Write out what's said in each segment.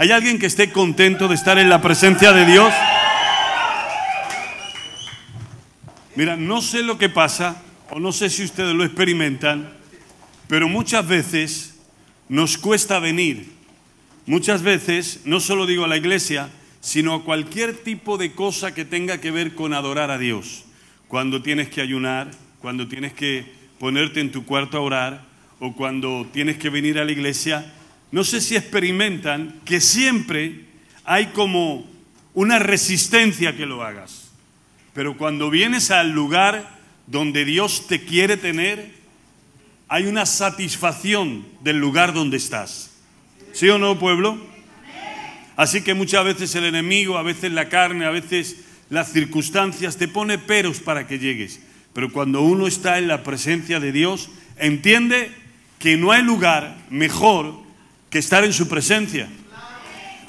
¿Hay alguien que esté contento de estar en la presencia de Dios? Mira, no sé lo que pasa, o no sé si ustedes lo experimentan, pero muchas veces nos cuesta venir. Muchas veces, no solo digo a la iglesia, sino a cualquier tipo de cosa que tenga que ver con adorar a Dios. Cuando tienes que ayunar, cuando tienes que ponerte en tu cuarto a orar, o cuando tienes que venir a la iglesia, no sé si experimentan que siempre hay como una resistencia que lo hagas. Pero cuando vienes al lugar donde Dios te quiere tener, hay una satisfacción del lugar donde estás. ¿Sí o no, pueblo? Así que muchas veces el enemigo, a veces la carne, a veces las circunstancias te pone peros para que llegues. Pero cuando uno está en la presencia de Dios, entiende que no hay lugar mejor que estar en su presencia.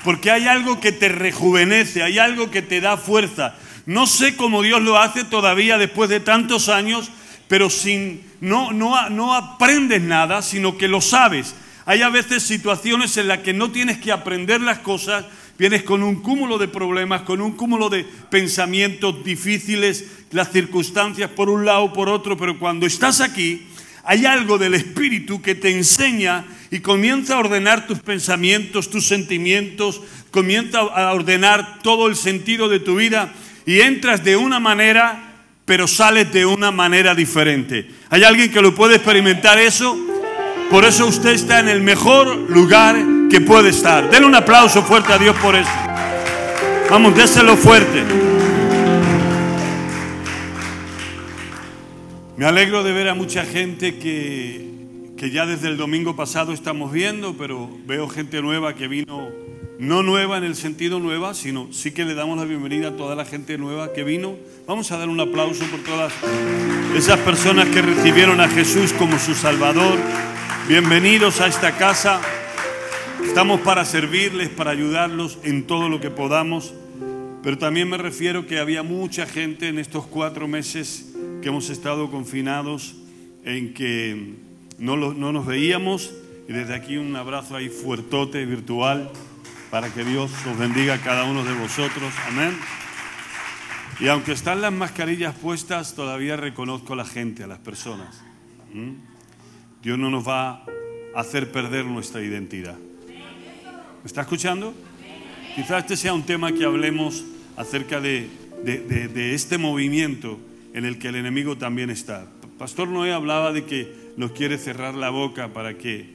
Porque hay algo que te rejuvenece, hay algo que te da fuerza. No sé cómo Dios lo hace todavía después de tantos años, pero sin, no, no, no aprendes nada, sino que lo sabes. Hay a veces situaciones en las que no tienes que aprender las cosas, vienes con un cúmulo de problemas, con un cúmulo de pensamientos difíciles, las circunstancias por un lado, por otro, pero cuando estás aquí, hay algo del Espíritu que te enseña y comienza a ordenar tus pensamientos, tus sentimientos, comienza a ordenar todo el sentido de tu vida y entras de una manera, pero sales de una manera diferente. ¿Hay alguien que lo puede experimentar eso? Por eso usted está en el mejor lugar que puede estar. Denle un aplauso fuerte a Dios por eso. Vamos, déselo fuerte. Me alegro de ver a mucha gente que, que ya desde el domingo pasado estamos viendo, pero veo gente nueva que vino, no nueva en el sentido nueva, sino sí que le damos la bienvenida a toda la gente nueva que vino. Vamos a dar un aplauso por todas esas personas que recibieron a Jesús como su Salvador. Bienvenidos a esta casa. Estamos para servirles, para ayudarlos en todo lo que podamos. Pero también me refiero que había mucha gente en estos cuatro meses que hemos estado confinados, en que no, no nos veíamos. Y desde aquí un abrazo ahí fuertote, virtual, para que Dios os bendiga a cada uno de vosotros. Amén. Y aunque están las mascarillas puestas, todavía reconozco a la gente, a las personas. ¿Mm? Dios no nos va a hacer perder nuestra identidad. ¿Me está escuchando? Quizás este sea un tema que hablemos acerca de, de, de, de este movimiento en el que el enemigo también está. Pastor Noé hablaba de que nos quiere cerrar la boca para que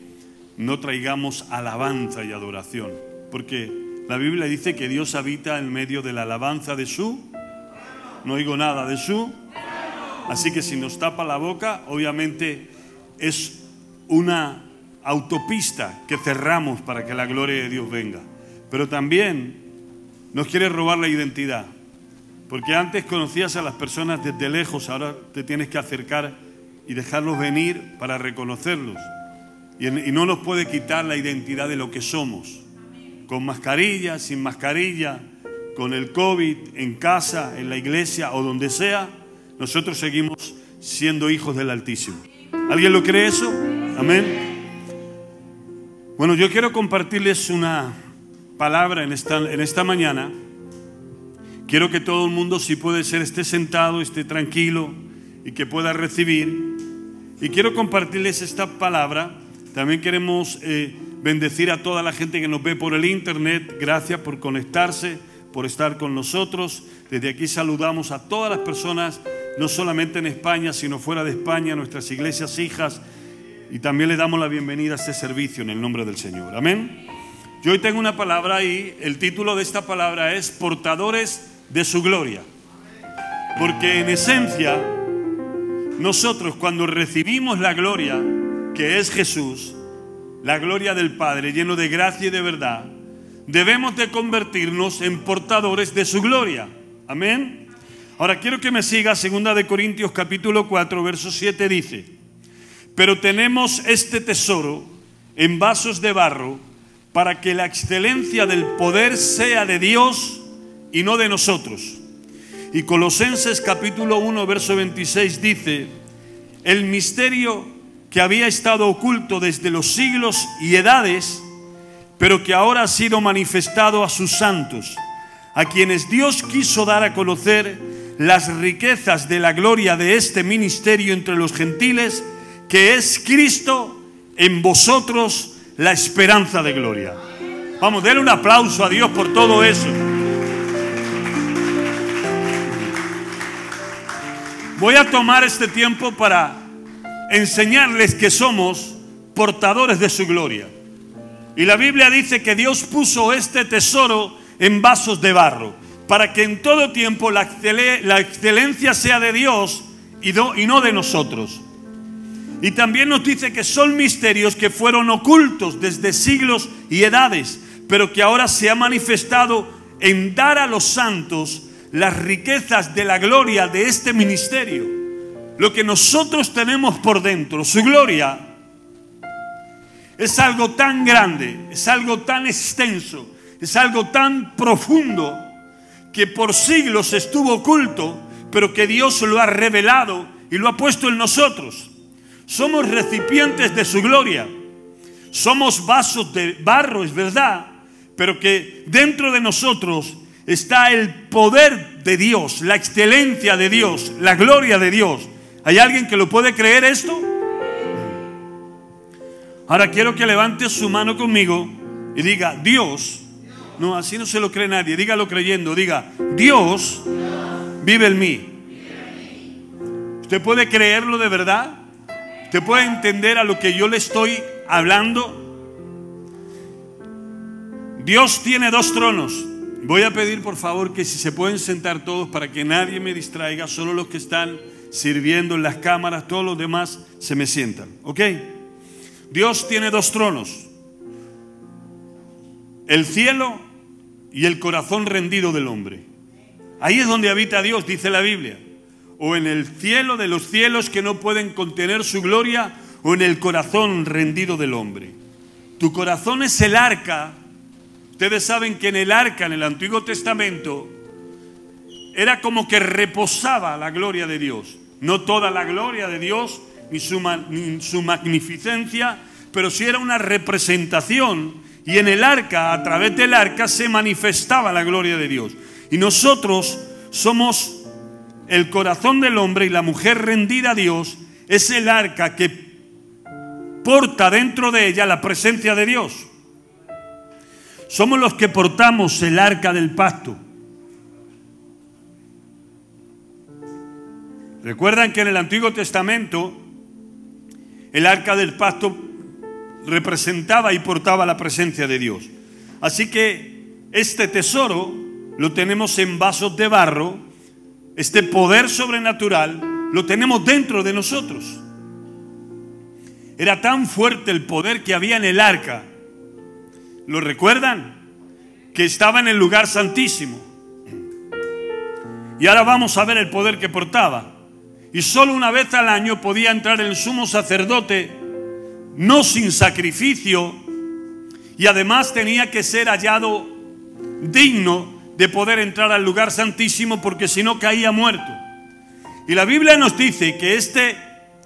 no traigamos alabanza y adoración, porque la Biblia dice que Dios habita en medio de la alabanza de su, no oigo nada, de su, así que si nos tapa la boca, obviamente es una autopista que cerramos para que la gloria de Dios venga, pero también nos quiere robar la identidad. Porque antes conocías a las personas desde lejos, ahora te tienes que acercar y dejarlos venir para reconocerlos. Y, no nos puede quitar la identidad de lo que somos. Con mascarilla, sin mascarilla, con el COVID, en casa, en la iglesia o donde sea, nosotros seguimos siendo hijos del Altísimo. ¿Alguien lo cree eso? Amén. Bueno, yo quiero compartirles una palabra en esta, mañana Quiero que todo el mundo, si puede ser, esté sentado, esté tranquilo y que pueda recibir. Y quiero compartirles esta palabra. También queremos eh, bendecir a toda la gente que nos ve por el internet. Gracias por conectarse, por estar con nosotros. Desde aquí saludamos a todas las personas, no solamente en España, sino fuera de España, nuestras iglesias hijas. Y también le damos la bienvenida a este servicio en el nombre del Señor. Amén. Yo hoy tengo una palabra ahí. El título de esta palabra es Portadores de su gloria. Porque en esencia, nosotros cuando recibimos la gloria, que es Jesús, la gloria del Padre lleno de gracia y de verdad, debemos de convertirnos en portadores de su gloria. Amén. Ahora quiero que me siga, segunda de Corintios capítulo 4, verso 7 dice, pero tenemos este tesoro en vasos de barro para que la excelencia del poder sea de Dios y no de nosotros. Y Colosenses capítulo 1, verso 26 dice, el misterio que había estado oculto desde los siglos y edades, pero que ahora ha sido manifestado a sus santos, a quienes Dios quiso dar a conocer las riquezas de la gloria de este ministerio entre los gentiles, que es Cristo en vosotros la esperanza de gloria. Vamos, denle un aplauso a Dios por todo eso. Voy a tomar este tiempo para enseñarles que somos portadores de su gloria. Y la Biblia dice que Dios puso este tesoro en vasos de barro, para que en todo tiempo la, excelencia sea de Dios y no de nosotros. Y también nos dice que son misterios que fueron ocultos desde siglos y edades, pero que ahora se ha manifestado en dar a los santos las riquezas de la gloria de este ministerio. Lo que nosotros tenemos por dentro, su gloria, es algo tan grande, es algo tan extenso, es algo tan profundo que por siglos estuvo oculto, pero que Dios lo ha revelado y lo ha puesto en nosotros. Somos recipientes de su gloria. Somos vasos de barro, es verdad, pero que dentro de nosotros está el poder de Dios, la excelencia de Dios, la gloria de Dios. ¿Hay alguien que lo puede creer esto? Ahora quiero que levante su mano conmigo y diga, Dios, no, así no se lo cree nadie, dígalo creyendo, diga, Dios vive en mí. ¿Usted puede creerlo de verdad? ¿Usted puede entender a lo que yo le estoy hablando? Dios tiene dos tronos. Voy a pedir por favor que si se pueden sentar todos para que nadie me distraiga, solo los que están sirviendo en las cámaras, todos los demás se me sientan. ¿Ok? Dios tiene dos tronos. El cielo y el corazón rendido del hombre. Ahí es donde habita Dios, dice la Biblia o en el cielo de los cielos que no pueden contener su gloria, o en el corazón rendido del hombre. Tu corazón es el arca. Ustedes saben que en el arca, en el Antiguo Testamento, era como que reposaba la gloria de Dios. No toda la gloria de Dios, ni su, ni su magnificencia, pero sí era una representación. Y en el arca, a través del arca, se manifestaba la gloria de Dios. Y nosotros somos el corazón del hombre y la mujer rendida a Dios es el arca que porta dentro de ella la presencia de Dios. Somos los que portamos el arca del pacto. Recuerdan que en el Antiguo Testamento el arca del pacto representaba y portaba la presencia de Dios. Así que este tesoro lo tenemos en vasos de barro este poder sobrenatural, lo tenemos dentro de nosotros. Era tan fuerte el poder que había en el arca. ¿Lo recuerdan? Que estaba en el lugar santísimo. Y ahora vamos a ver el poder que portaba. Y solo una vez al año podía entrar el sumo sacerdote, no sin sacrificio, y además tenía que ser hallado digno de poder entrar al lugar santísimo porque si no caía muerto. Y la Biblia nos dice que este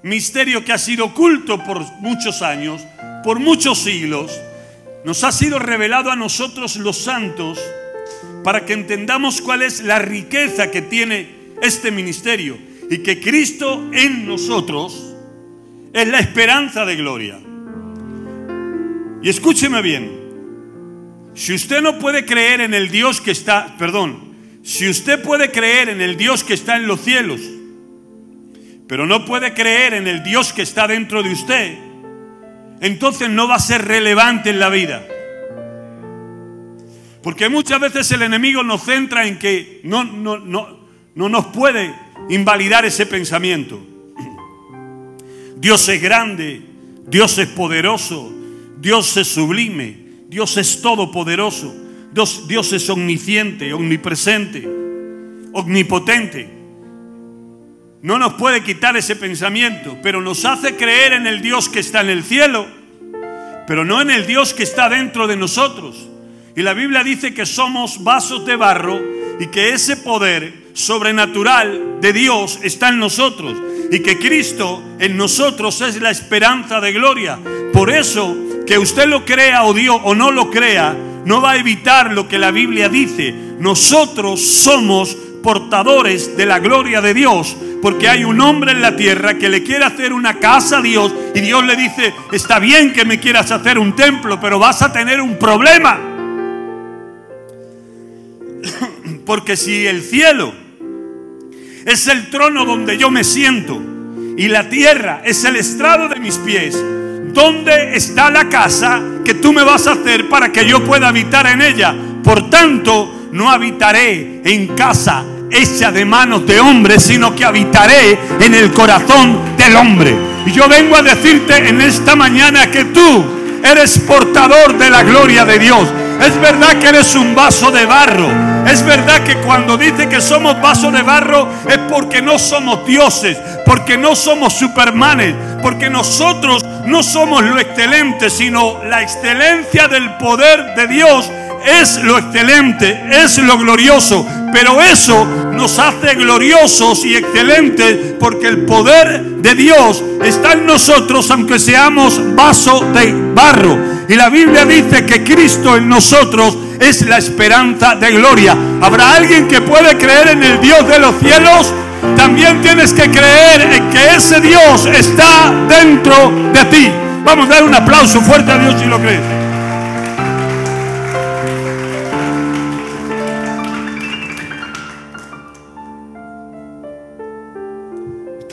misterio que ha sido oculto por muchos años, por muchos siglos, nos ha sido revelado a nosotros los santos para que entendamos cuál es la riqueza que tiene este ministerio y que Cristo en nosotros es la esperanza de gloria. Y escúcheme bien, si usted no puede creer en el Dios que está, perdón, si usted puede creer en el Dios que está en los cielos, pero no puede creer en el Dios que está dentro de usted, entonces no va a ser relevante en la vida. Porque muchas veces el enemigo nos centra en que no, no, no, no nos puede invalidar ese pensamiento. Dios es grande, Dios es poderoso, Dios es sublime, Dios es todopoderoso. Dios, Dios es omnisciente, omnipresente, omnipotente. No nos puede quitar ese pensamiento, pero nos hace creer en el Dios que está en el cielo, pero no en el Dios que está dentro de nosotros. Y la Biblia dice que somos vasos de barro y que ese poder sobrenatural de Dios está en nosotros y que Cristo en nosotros es la esperanza de gloria. Por eso Que usted lo crea o Dios o no lo crea, no va a evitar lo que la Biblia dice. Nosotros somos portadores de la gloria de Dios, porque hay un hombre en la tierra que le quiere hacer una casa a Dios y Dios le dice, está bien que me quieras hacer un templo, pero vas a tener un problema. Porque si el cielo es el trono donde yo me siento y la tierra es el estrado de mis pies, ¿dónde está la casa que tú me vas a hacer para que yo pueda habitar en ella? Por tanto, no habitaré en casa hecha de manos de hombre, sino que habitaré en el corazón del hombre. Y yo vengo a decirte en esta mañana que tú eres portador de la gloria de Dios. Es verdad que eres un vaso de barro. Es verdad que cuando dice que somos vaso de barro es porque no somos dioses, porque no somos supermanes, porque nosotros no somos lo excelente, sino la excelencia del poder de Dios es lo excelente, es lo glorioso, pero eso nos hace gloriosos y excelentes porque el poder de Dios está en nosotros aunque seamos vaso de barro. Y la Biblia dice que Cristo en nosotros es la esperanza de gloria. ¿Habrá alguien que puede creer en el Dios de los cielos? También tienes que creer en que ese Dios está dentro de ti. Vamos a dar un aplauso fuerte a Dios si lo crees.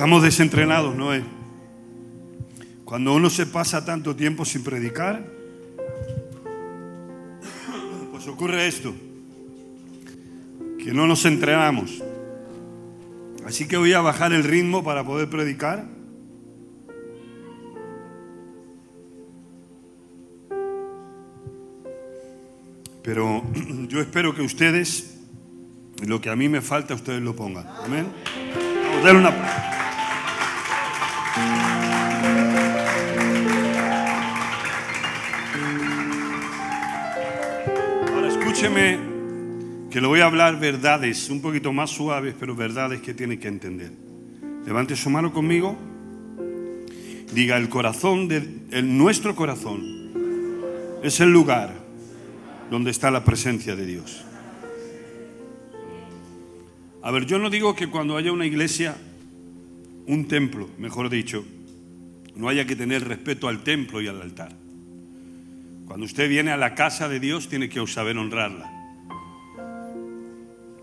Estamos desentrenados, ¿no es? Cuando uno se pasa tanto tiempo sin predicar, pues ocurre esto, que no nos entrenamos. Así que voy a bajar el ritmo para poder predicar. Pero yo espero que ustedes, lo que a mí me falta, ustedes lo pongan. Amén. Vamos una... que le voy a hablar verdades, un poquito más suaves, pero verdades que tiene que entender. Levante su mano conmigo. Diga, el corazón, de, nuestro corazón es el lugar donde está la presencia de Dios. A ver, yo no digo que cuando haya una iglesia, un templo, mejor dicho, no haya que tener respeto al templo y al altar. Cuando usted viene a la casa de Dios tiene que saber honrarla.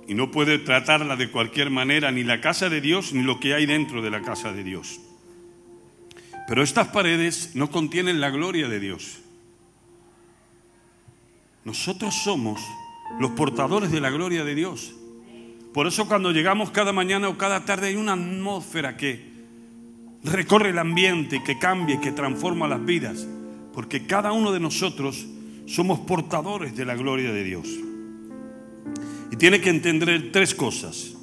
Y no puede tratarla de cualquier manera, ni la casa de Dios, ni lo que hay dentro de la casa de Dios. Pero estas paredes no contienen la gloria de Dios. Nosotros somos los portadores de la gloria de Dios. Por eso cuando llegamos cada mañana o cada tarde hay una atmósfera que recorre el ambiente, que cambia, que transforma las vidas porque cada uno de nosotros somos portadores de la gloria de Dios. Y tiene que entender tres cosas.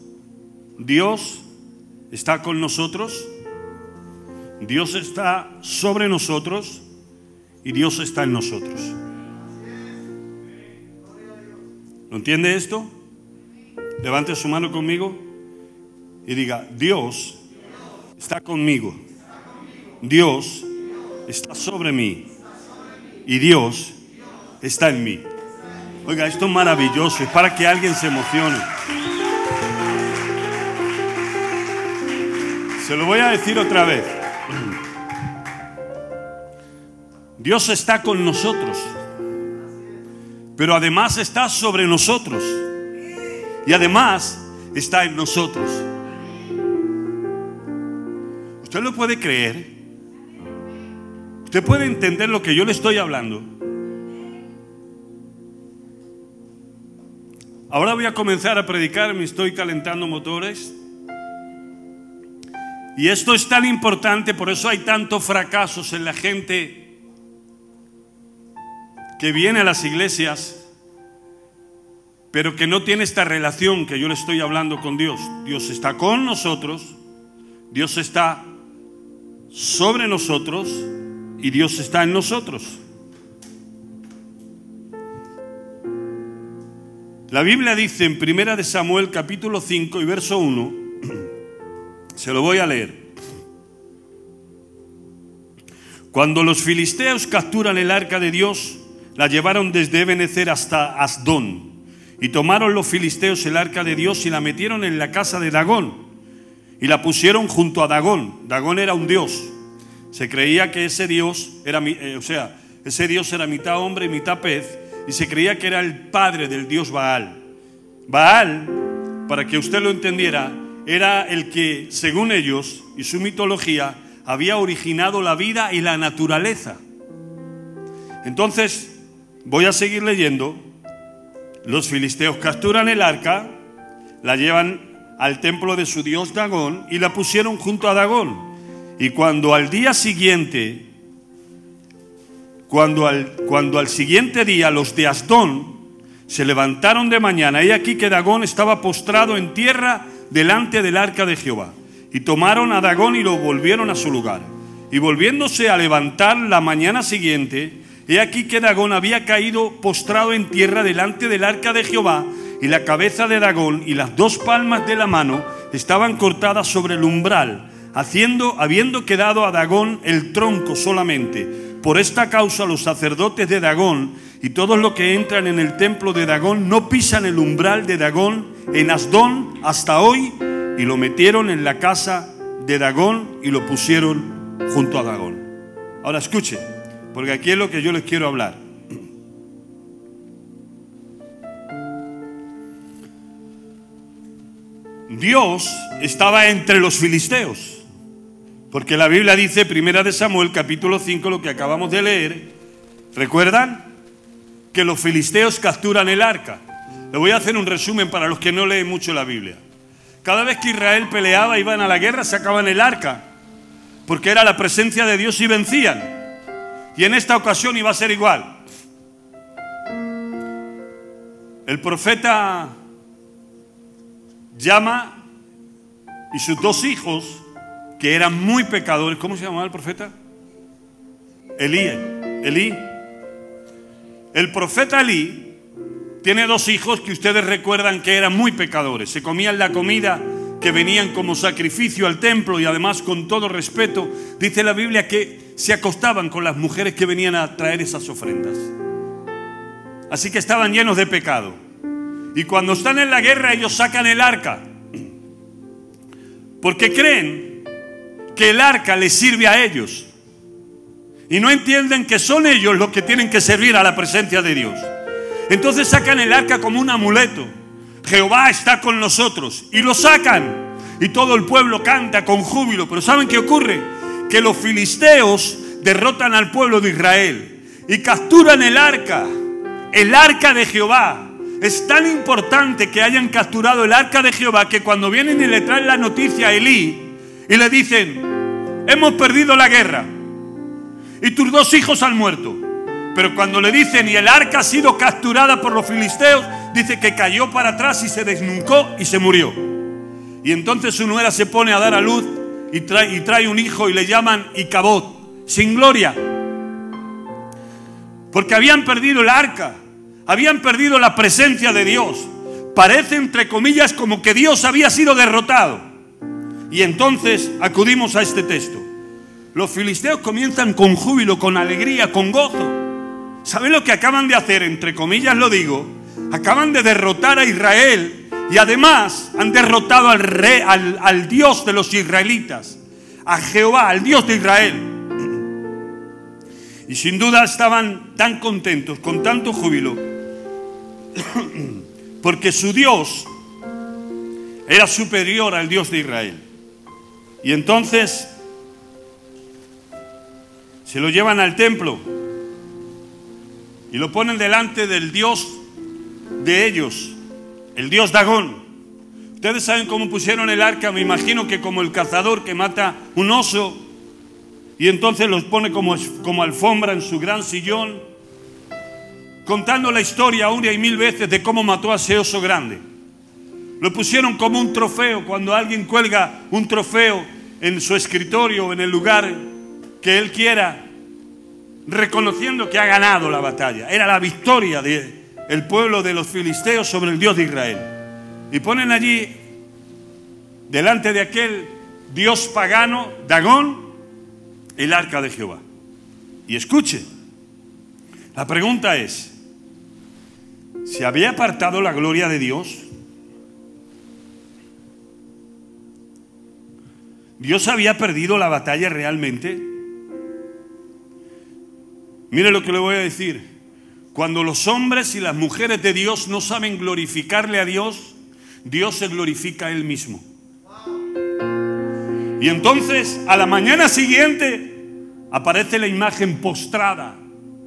Dios está con nosotros, Dios está sobre nosotros y Dios está en nosotros. ¿Lo entiende esto? Levante su mano conmigo y diga, Dios está conmigo. Dios está sobre mí y Dios está en mí. Oiga, esto es maravilloso, es para que alguien se emocione. Se lo voy a decir otra vez. Dios está con nosotros, pero además está sobre nosotros y además está en nosotros. ¿Usted lo puede creer? ¿Usted puede entender lo que yo le estoy hablando? Ahora voy a comenzar a predicar, me estoy calentando motores. Y esto es tan importante, por eso hay tantos fracasos en la gente que viene a las iglesias, pero que no tiene esta relación que yo le estoy hablando con Dios. Dios está con nosotros, Dios está sobre nosotros y Dios está en nosotros. La Biblia dice en Primera de Samuel capítulo 5 y verso 1, se lo voy a leer. Cuando los filisteos capturan el arca de Dios, la llevaron desde Ebenezer hasta Asdón. Y tomaron los filisteos el arca de Dios y la metieron en la casa de Dagón. Y la pusieron junto a Dagón. Dagón era un dios. Se creía que ese dios era, eh, o sea, ese dios era mitad hombre y mitad pez. Y se creía que era el padre del dios Baal. Baal, para que usted lo entendiera, era el que, según ellos y su mitología, había originado la vida y la naturaleza. Entonces, voy a seguir leyendo. Los filisteos capturan el arca, la llevan al templo de su dios Dagón y la pusieron junto a Dagón. Y cuando al día siguiente, cuando al, cuando al siguiente día los de Asdón se levantaron de mañana, y aquí que Dagón estaba postrado en tierra delante del arca de Jehová. Y tomaron a Dagón y lo volvieron a su lugar. Y volviéndose a levantar la mañana siguiente, he aquí que Dagón había caído postrado en tierra delante del arca de Jehová, y la cabeza de Dagón y las dos palmas de la mano estaban cortadas sobre el umbral, haciendo, habiendo quedado a Dagón el tronco solamente. Por esta causa los sacerdotes de Dagón y todos los que entran en el templo de Dagón no pisan el umbral de Dagón en Asdón hasta hoy y lo metieron en la casa de Dagón y lo pusieron junto a Dagón. Ahora escuche, porque aquí es lo que yo les quiero hablar. Dios estaba entre los filisteos, porque la Biblia dice, primera de Samuel, capítulo 5, lo que acabamos de leer, ¿recuerdan? Que los filisteos capturan el arca. Le voy a hacer un resumen para los que no leen mucho la Biblia. Cada vez que Israel peleaba, iban a la guerra, sacaban el arca, porque era la presencia de Dios y vencían. Y en esta ocasión iba a ser igual. El profeta llama y sus dos hijos, que eran muy pecadores, ¿cómo se llamaba el profeta? Elí, Elí. El profeta Elí tiene dos hijos que ustedes recuerdan que eran muy pecadores. Se comían la comida que venían como sacrificio al templo y además con todo respeto, dice la Biblia que se acostaban con las mujeres que venían a traer esas ofrendas. Así que estaban llenos de pecado. Y cuando están en la guerra ellos sacan el arca. Porque creen que el arca les sirve a ellos. Y no entienden que son ellos los que tienen que servir a la presencia de Dios. Entonces sacan el arca como un amuleto. Jehová está con nosotros. Y lo sacan. Y todo el pueblo canta con júbilo. Pero ¿saben qué ocurre? Que los filisteos derrotan al pueblo de Israel. Y capturan el arca. El arca de Jehová. Es tan importante que hayan capturado el arca de Jehová que cuando vienen y le traen la noticia a Elí y le dicen, hemos perdido la guerra y tus dos hijos han muerto. Pero cuando le dicen, y el arca ha sido capturada por los filisteos, dice que cayó para atrás y se desnuncó y se murió. Y entonces su nuera se pone a dar a luz y trae, y trae un hijo y le llaman Icabod, sin gloria. Porque habían perdido el arca, habían perdido la presencia de Dios. Parece, entre comillas, como que Dios había sido derrotado. Y entonces acudimos a este texto. Los filisteos comienzan con júbilo, con alegría, con gozo. ¿Saben lo que acaban de hacer? Entre comillas lo digo. Acaban de derrotar a Israel y además han derrotado al, rey, al, Dios de los israelitas, a Jehová, al Dios de Israel. Y sin duda estaban tan contentos, con tanto júbilo, porque su Dios era superior al Dios de Israel. Y entonces se lo llevan al templo y lo ponen delante del Dios de ellos, el Dios Dagón. Ustedes saben cómo pusieron el arca, me imagino que como el cazador que mata un oso y entonces los pone como, como alfombra en su gran sillón, contando la historia una y mil veces de cómo mató a ese oso grande. Lo pusieron como un trofeo, cuando alguien cuelga un trofeo en su escritorio o en el lugar que él quiera, reconociendo que ha ganado la batalla. Era la victoria del el pueblo de los filisteos sobre el Dios de Israel. Y ponen allí, delante de aquel Dios pagano, Dagón, el arca de Jehová. Y escuche, la pregunta es, ¿se había apartado la gloria de Dios? ¿Dios había perdido la batalla realmente? Mire lo que le voy a decir. Cuando los hombres y las mujeres de Dios no saben glorificarle a Dios, Dios se glorifica a Él mismo. Y entonces a la mañana siguiente aparece la imagen postrada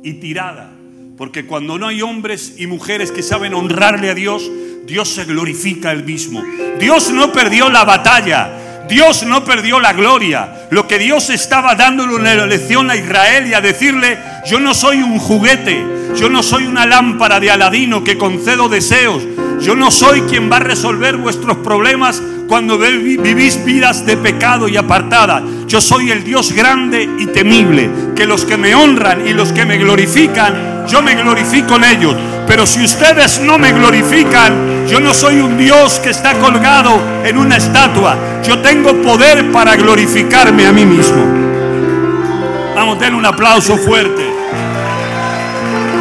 y tirada. Porque cuando no hay hombres y mujeres que saben honrarle a Dios, Dios se glorifica a Él mismo. Dios no perdió la batalla. Dios no perdió la gloria. Lo que Dios estaba dándole una lección a Israel y a decirle, yo no soy un juguete, yo no soy una lámpara de Aladino que concedo deseos, yo no soy quien va a resolver vuestros problemas cuando vivís vidas de pecado y apartadas. Yo soy el Dios grande y temible, que los que me honran y los que me glorifican, yo me glorifico en ellos. Pero si ustedes no me glorifican, yo no soy un Dios que está colgado en una estatua. Yo tengo poder para glorificarme a mí mismo. Vamos, den un aplauso fuerte.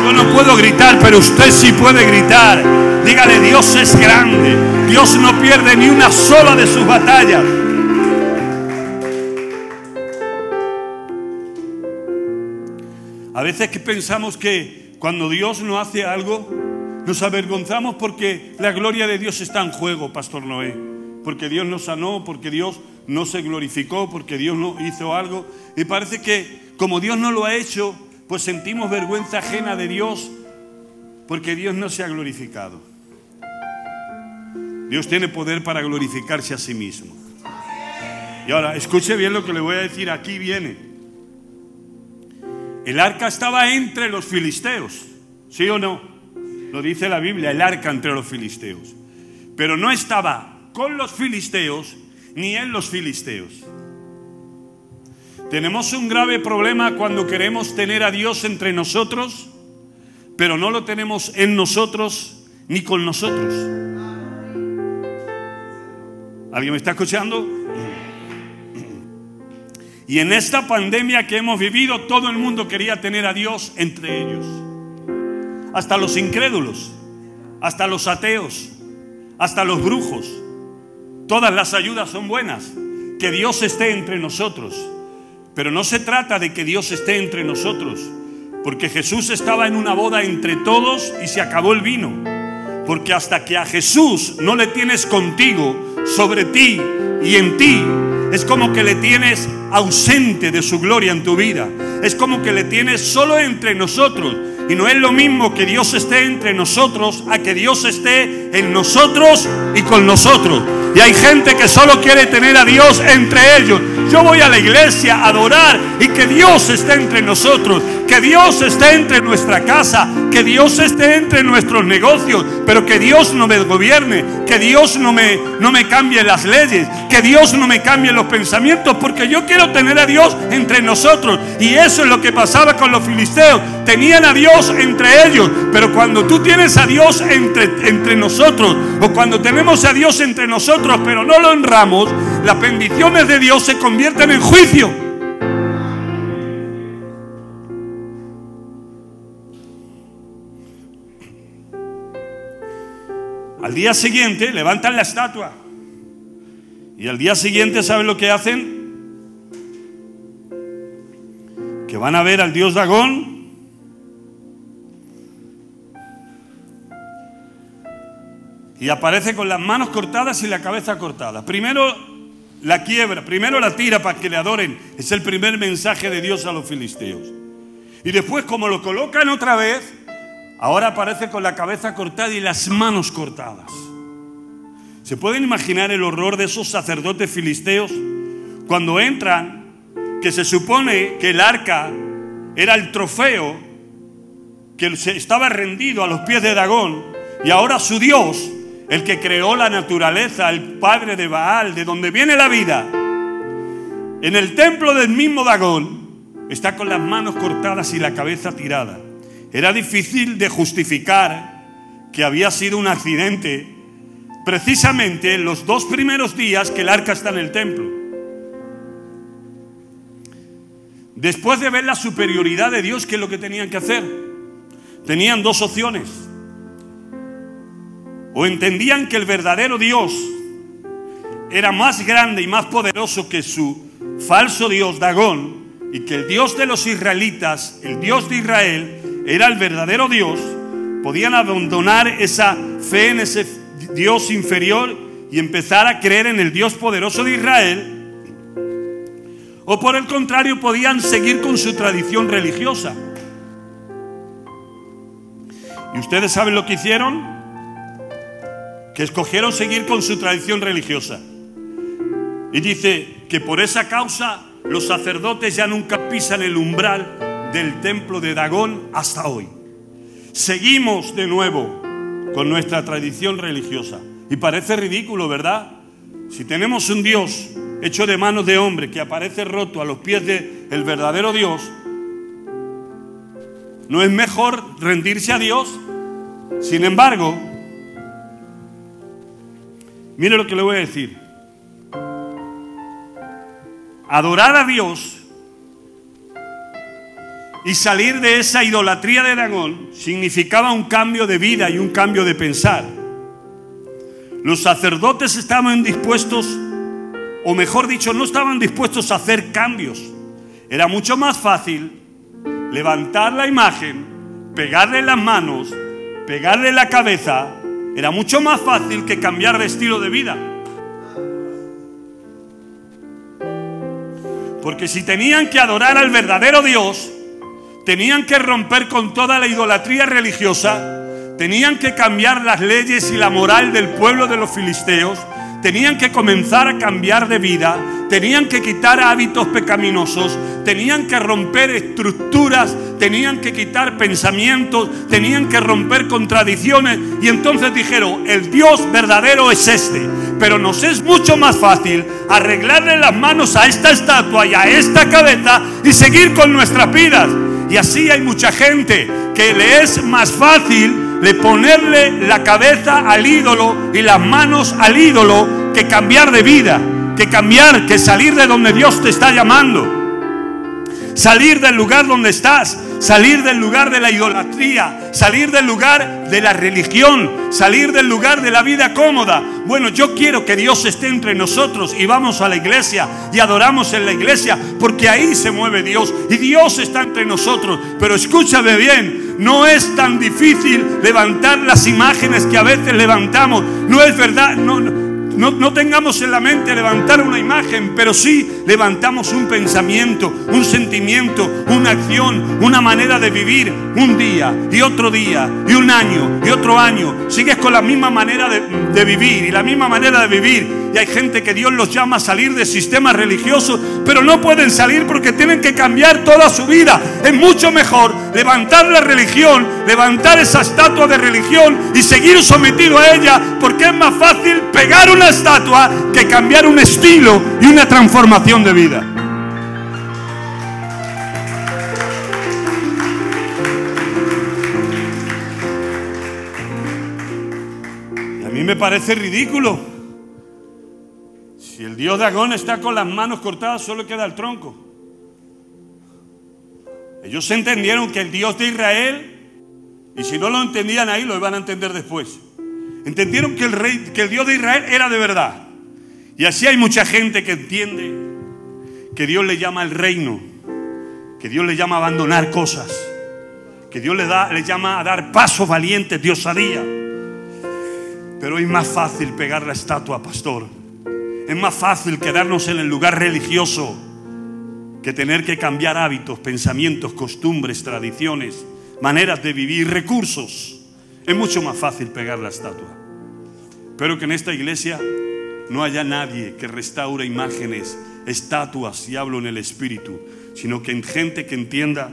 Yo no puedo gritar, pero usted sí puede gritar. Dígale, Dios es grande. Dios no pierde ni una sola de sus batallas. A veces que pensamos que cuando Dios no hace algo, nos avergonzamos porque la gloria de Dios está en juego, Pastor Noé. Porque Dios nos sanó, porque Dios no se glorificó, porque Dios no hizo algo. Y parece que como Dios no lo ha hecho, pues sentimos vergüenza ajena de Dios porque Dios no se ha glorificado. Dios tiene poder para glorificarse a sí mismo. Y ahora, escuche bien lo que le voy a decir, aquí viene. El arca estaba entre los filisteos, ¿sí o no? Lo dice la Biblia, el arca entre los filisteos. Pero no estaba con los filisteos ni en los filisteos. Tenemos un grave problema cuando queremos tener a Dios entre nosotros, pero no lo tenemos en nosotros ni con nosotros. ¿Alguien me está escuchando? Y en esta pandemia que hemos vivido, todo el mundo quería tener a Dios entre ellos. Hasta los incrédulos, hasta los ateos, hasta los brujos. Todas las ayudas son buenas. Que Dios esté entre nosotros. Pero no se trata de que Dios esté entre nosotros. Porque Jesús estaba en una boda entre todos y se acabó el vino. Porque hasta que a Jesús no le tienes contigo, sobre ti y en ti, es como que le tienes ausente de su gloria en tu vida. Es como que le tienes solo entre nosotros. Y no es lo mismo que Dios esté entre nosotros a que Dios esté en nosotros y con nosotros. Y hay gente que solo quiere tener a Dios entre ellos. Yo voy a la iglesia a adorar y que Dios esté entre nosotros, que Dios esté entre nuestra casa, que Dios esté entre nuestros negocios, pero que Dios no me gobierne, que Dios no me, no me cambie las leyes, que Dios no me cambie los pensamientos, porque yo quiero tener a Dios entre nosotros. Y eso es lo que pasaba con los filisteos. Tenían a Dios entre ellos, pero cuando tú tienes a Dios entre, entre nosotros, o cuando tenemos a Dios entre nosotros, pero no lo honramos, las bendiciones de Dios se convierten en juicio. Al día siguiente levantan la estatua. Y al día siguiente, ¿saben lo que hacen? Que van a ver al dios Dagón. Y aparece con las manos cortadas y la cabeza cortada. Primero la quiebra, primero la tira para que le adoren. Es el primer mensaje de Dios a los filisteos. Y después, como lo colocan otra vez, Ahora aparece con la cabeza cortada y las manos cortadas. ¿Se pueden imaginar el horror de esos sacerdotes filisteos cuando entran, que se supone que el arca era el trofeo que estaba rendido a los pies de Dagón y ahora su Dios, el que creó la naturaleza, el padre de Baal, de donde viene la vida, en el templo del mismo Dagón, está con las manos cortadas y la cabeza tirada. Era difícil de justificar que había sido un accidente precisamente en los dos primeros días que el arca está en el templo. después de ver la superioridad de Dios, ¿qué es lo que tenían que hacer? Tenían dos opciones. O entendían que el verdadero Dios era más grande y más poderoso que su falso Dios, Dagón, y que el Dios de los israelitas, el Dios de Israel, era el verdadero Dios, podían abandonar esa fe en ese Dios inferior y empezar a creer en el Dios poderoso de Israel, o por el contrario podían seguir con su tradición religiosa. ¿Y ustedes saben lo que hicieron? Que escogieron seguir con su tradición religiosa. Y dice que por esa causa los sacerdotes ya nunca pisan el umbral del templo de Dagón hasta hoy. Seguimos de nuevo con nuestra tradición religiosa. Y parece ridículo, ¿verdad? Si tenemos un Dios hecho de manos de hombre que aparece roto a los pies del el verdadero Dios, ¿no es mejor rendirse a Dios? Sin embargo, mire lo que le voy a decir. Adorar a Dios y salir de esa idolatría de Dagón significaba un cambio de vida y un cambio de pensar. Los sacerdotes estaban dispuestos, o mejor dicho, no estaban dispuestos a hacer cambios. Era mucho más fácil levantar la imagen, pegarle las manos, pegarle la cabeza. Era mucho más fácil que cambiar de estilo de vida. Porque si tenían que adorar al verdadero Dios, tenían que romper con toda la idolatría religiosa, tenían que cambiar las leyes y la moral del pueblo de los filisteos, tenían que comenzar a cambiar de vida, tenían que quitar hábitos pecaminosos, tenían que romper estructuras, tenían que quitar pensamientos, tenían que romper contradicciones. Y entonces dijeron, el Dios verdadero es este. Pero nos es mucho más fácil arreglarle las manos a esta estatua y a esta cabeza y seguir con nuestras vidas. Y así hay mucha gente que le es más fácil de ponerle la cabeza al ídolo y las manos al ídolo que cambiar de vida, que cambiar, que salir de donde Dios te está llamando. Salir del lugar donde estás, salir del lugar de la idolatría, salir del lugar de la religión, salir del lugar de la vida cómoda. Bueno, yo quiero que Dios esté entre nosotros y vamos a la iglesia y adoramos en la iglesia porque ahí se mueve Dios y Dios está entre nosotros. Pero escúchame bien, no es tan difícil levantar las imágenes que a veces levantamos. No es verdad, no, no, tengamos en la mente levantar una imagen, pero sí levantamos un pensamiento, un sentimiento, una acción, una manera de vivir un día y otro día y un año y otro año. Sigues con la misma manera de, de vivir y la misma manera de vivir y hay gente que Dios los llama a salir de sistemas religiosos, pero no pueden salir porque tienen que cambiar toda su vida. Es mucho mejor levantar la religión, levantar esa estatua de religión y seguir sometido a ella, porque es más fácil pegar una estatua que cambiar un estilo y una transformación de vida. A mí me parece ridículo si el dios Dagón está con las manos cortadas, solo queda el tronco. Ellos entendieron que el dios de Israel, y si no lo entendían ahí, lo iban a entender después. Entendieron que el, rey, que el dios de Israel era de verdad. Y así hay mucha gente que entiende que Dios le llama al reino, que Dios le llama a abandonar cosas, que Dios le, da, le llama a dar pasos valientes, Dios haría. Pero es más fácil pegar la estatua, pastor es más fácil quedarnos en el lugar religioso que tener que cambiar hábitos, pensamientos, costumbres, tradiciones, maneras de vivir, recursos. Es mucho más fácil pegar la estatua. Pero que en esta iglesia no haya nadie que restaure imágenes, estatuas, y hablo en el espíritu, sino que en gente que entienda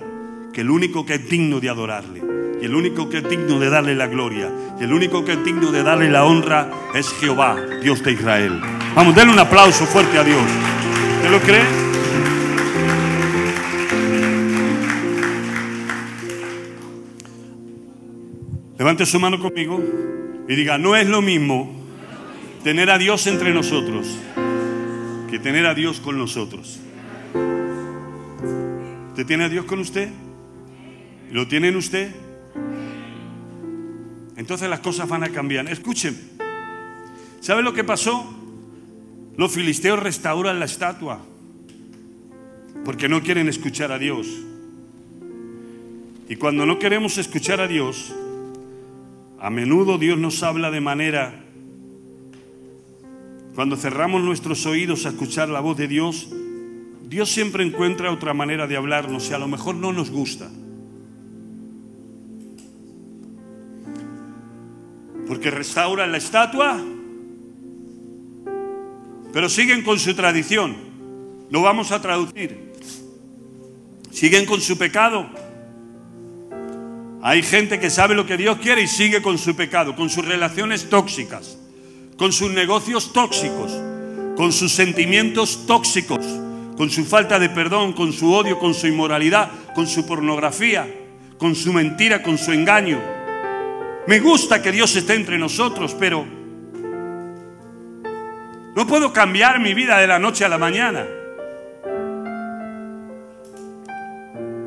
que el único que es digno de adorarle, y el único que es digno de darle la gloria, y el único que es digno de darle la honra es Jehová, Dios de Israel. Vamos, denle un aplauso fuerte a Dios. ¿Usted lo cree? Levante su mano conmigo y diga, no es lo mismo tener a Dios entre nosotros que tener a Dios con nosotros. ¿Usted tiene a Dios con usted? ¿Lo tiene en usted? Entonces las cosas van a cambiar. Escuchen. ¿Sabe lo que pasó? Los filisteos restauran la estatua porque no quieren escuchar a Dios. Y cuando no queremos escuchar a Dios, a menudo Dios nos habla de manera, cuando cerramos nuestros oídos a escuchar la voz de Dios, Dios siempre encuentra otra manera de hablarnos y a lo mejor no nos gusta. Porque restauran la estatua, pero siguen con su tradición. Lo vamos a traducir. Siguen con su pecado. Hay gente que sabe lo que Dios quiere y sigue con su pecado, con sus relaciones tóxicas, con sus negocios tóxicos, con sus sentimientos tóxicos, con su falta de perdón, con su odio, con su inmoralidad, con su pornografía, con su mentira, con su engaño. Me gusta que Dios esté entre nosotros, pero no puedo cambiar mi vida de la noche a la mañana.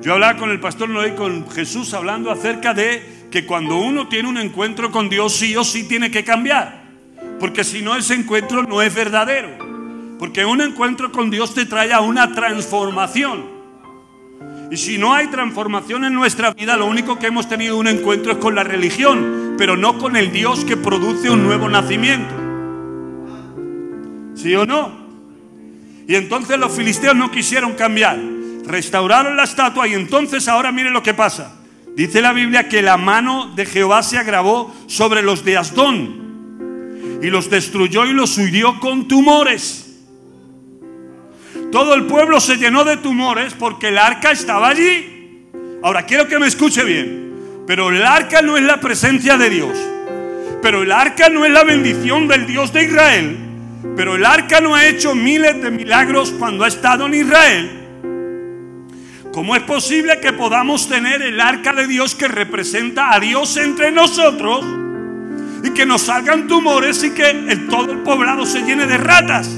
Yo hablaba con el pastor Noé, con Jesús, hablando acerca de que cuando uno tiene un encuentro con Dios, sí o sí tiene que cambiar. Porque si no, ese encuentro no es verdadero. Porque un encuentro con Dios te trae a una transformación. Y si no hay transformación en nuestra vida, lo único que hemos tenido un encuentro es con la religión, pero no con el Dios que produce un nuevo nacimiento. ¿Sí o no? Y entonces los filisteos no quisieron cambiar restauraron la estatua y entonces ahora miren lo que pasa. Dice la Biblia que la mano de Jehová se agravó sobre los de Asdón y los destruyó y los hirió con tumores. Todo el pueblo se llenó de tumores porque el arca estaba allí. Ahora quiero que me escuche bien. Pero el arca no es la presencia de Dios. Pero el arca no es la bendición del Dios de Israel. Pero el arca no ha hecho miles de milagros cuando ha estado en Israel ¿Cómo es posible que podamos tener el arca de Dios que representa a Dios entre nosotros y que nos salgan tumores y que el, todo el poblado se llene de ratas?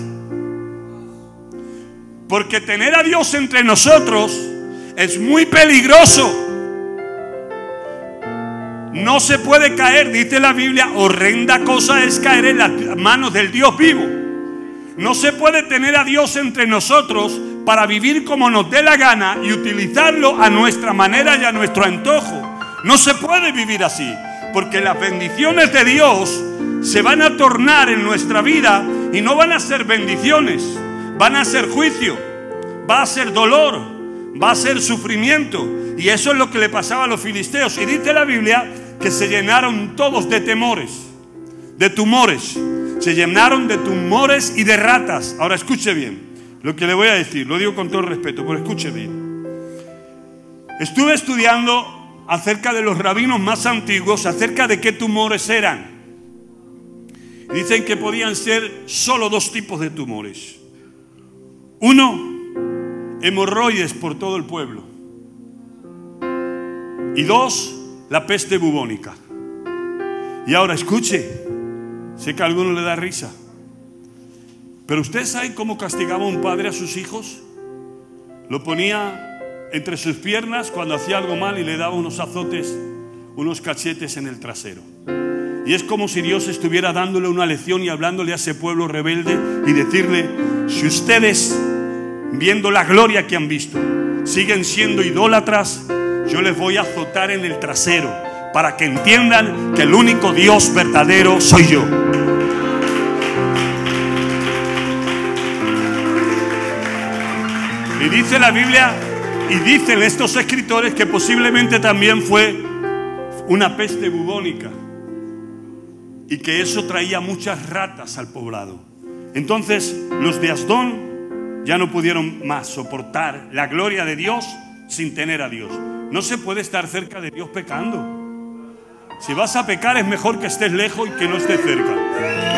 Porque tener a Dios entre nosotros es muy peligroso. No se puede caer, dice la Biblia, horrenda cosa es caer en las manos del Dios vivo. No se puede tener a Dios entre nosotros para vivir como nos dé la gana y utilizarlo a nuestra manera y a nuestro antojo. No se puede vivir así, porque las bendiciones de Dios se van a tornar en nuestra vida y no van a ser bendiciones, van a ser juicio, va a ser dolor, va a ser sufrimiento. Y eso es lo que le pasaba a los filisteos. Y dice la Biblia que se llenaron todos de temores, de tumores. Se llenaron de tumores y de ratas. Ahora escuche bien lo que le voy a decir, lo digo con todo respeto, pero escuche bien. Estuve estudiando acerca de los rabinos más antiguos, acerca de qué tumores eran. Dicen que podían ser solo dos tipos de tumores. Uno, hemorroides por todo el pueblo. Y dos, la peste bubónica. Y ahora escuche, sé que a alguno le da risa. Pero usted sabe cómo castigaba un padre a sus hijos? Lo ponía entre sus piernas cuando hacía algo mal y le daba unos azotes, unos cachetes en el trasero. Y es como si Dios estuviera dándole una lección y hablándole a ese pueblo rebelde y decirle, si ustedes, viendo la gloria que han visto, siguen siendo idólatras, yo les voy a azotar en el trasero para que entiendan que el único Dios verdadero soy yo. Y dice la Biblia, y dicen estos escritores que posiblemente también fue una peste bubónica y que eso traía muchas ratas al poblado. Entonces los de Asdón ya no pudieron más soportar la gloria de Dios sin tener a Dios. No se puede estar cerca de Dios pecando. Si vas a pecar es mejor que estés lejos y que no estés cerca.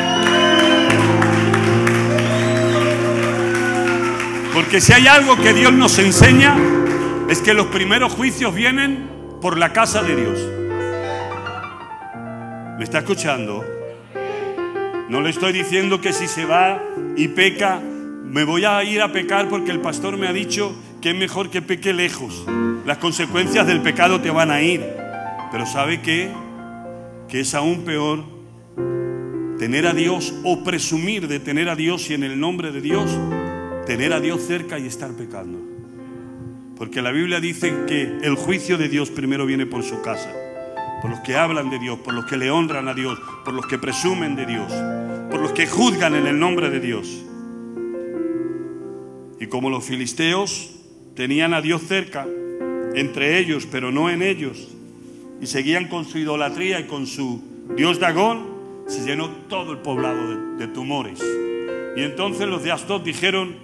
Porque si hay algo que Dios nos enseña, es que los primeros juicios vienen por la casa de Dios. ¿Me está escuchando? No le estoy diciendo que si se va y peca, me voy a ir a pecar porque el pastor me ha dicho que es mejor que peque lejos. Las consecuencias del pecado te van a ir. Pero ¿sabe qué? Que es aún peor tener a Dios o presumir de tener a Dios y en el nombre de Dios tener a Dios cerca y estar pecando. Porque la Biblia dice que el juicio de Dios primero viene por su casa, por los que hablan de Dios, por los que le honran a Dios, por los que presumen de Dios, por los que juzgan en el nombre de Dios. Y como los filisteos tenían a Dios cerca, entre ellos, pero no en ellos, y seguían con su idolatría y con su Dios Dagón, se llenó todo el poblado de, de tumores. Y entonces los de Astot dijeron,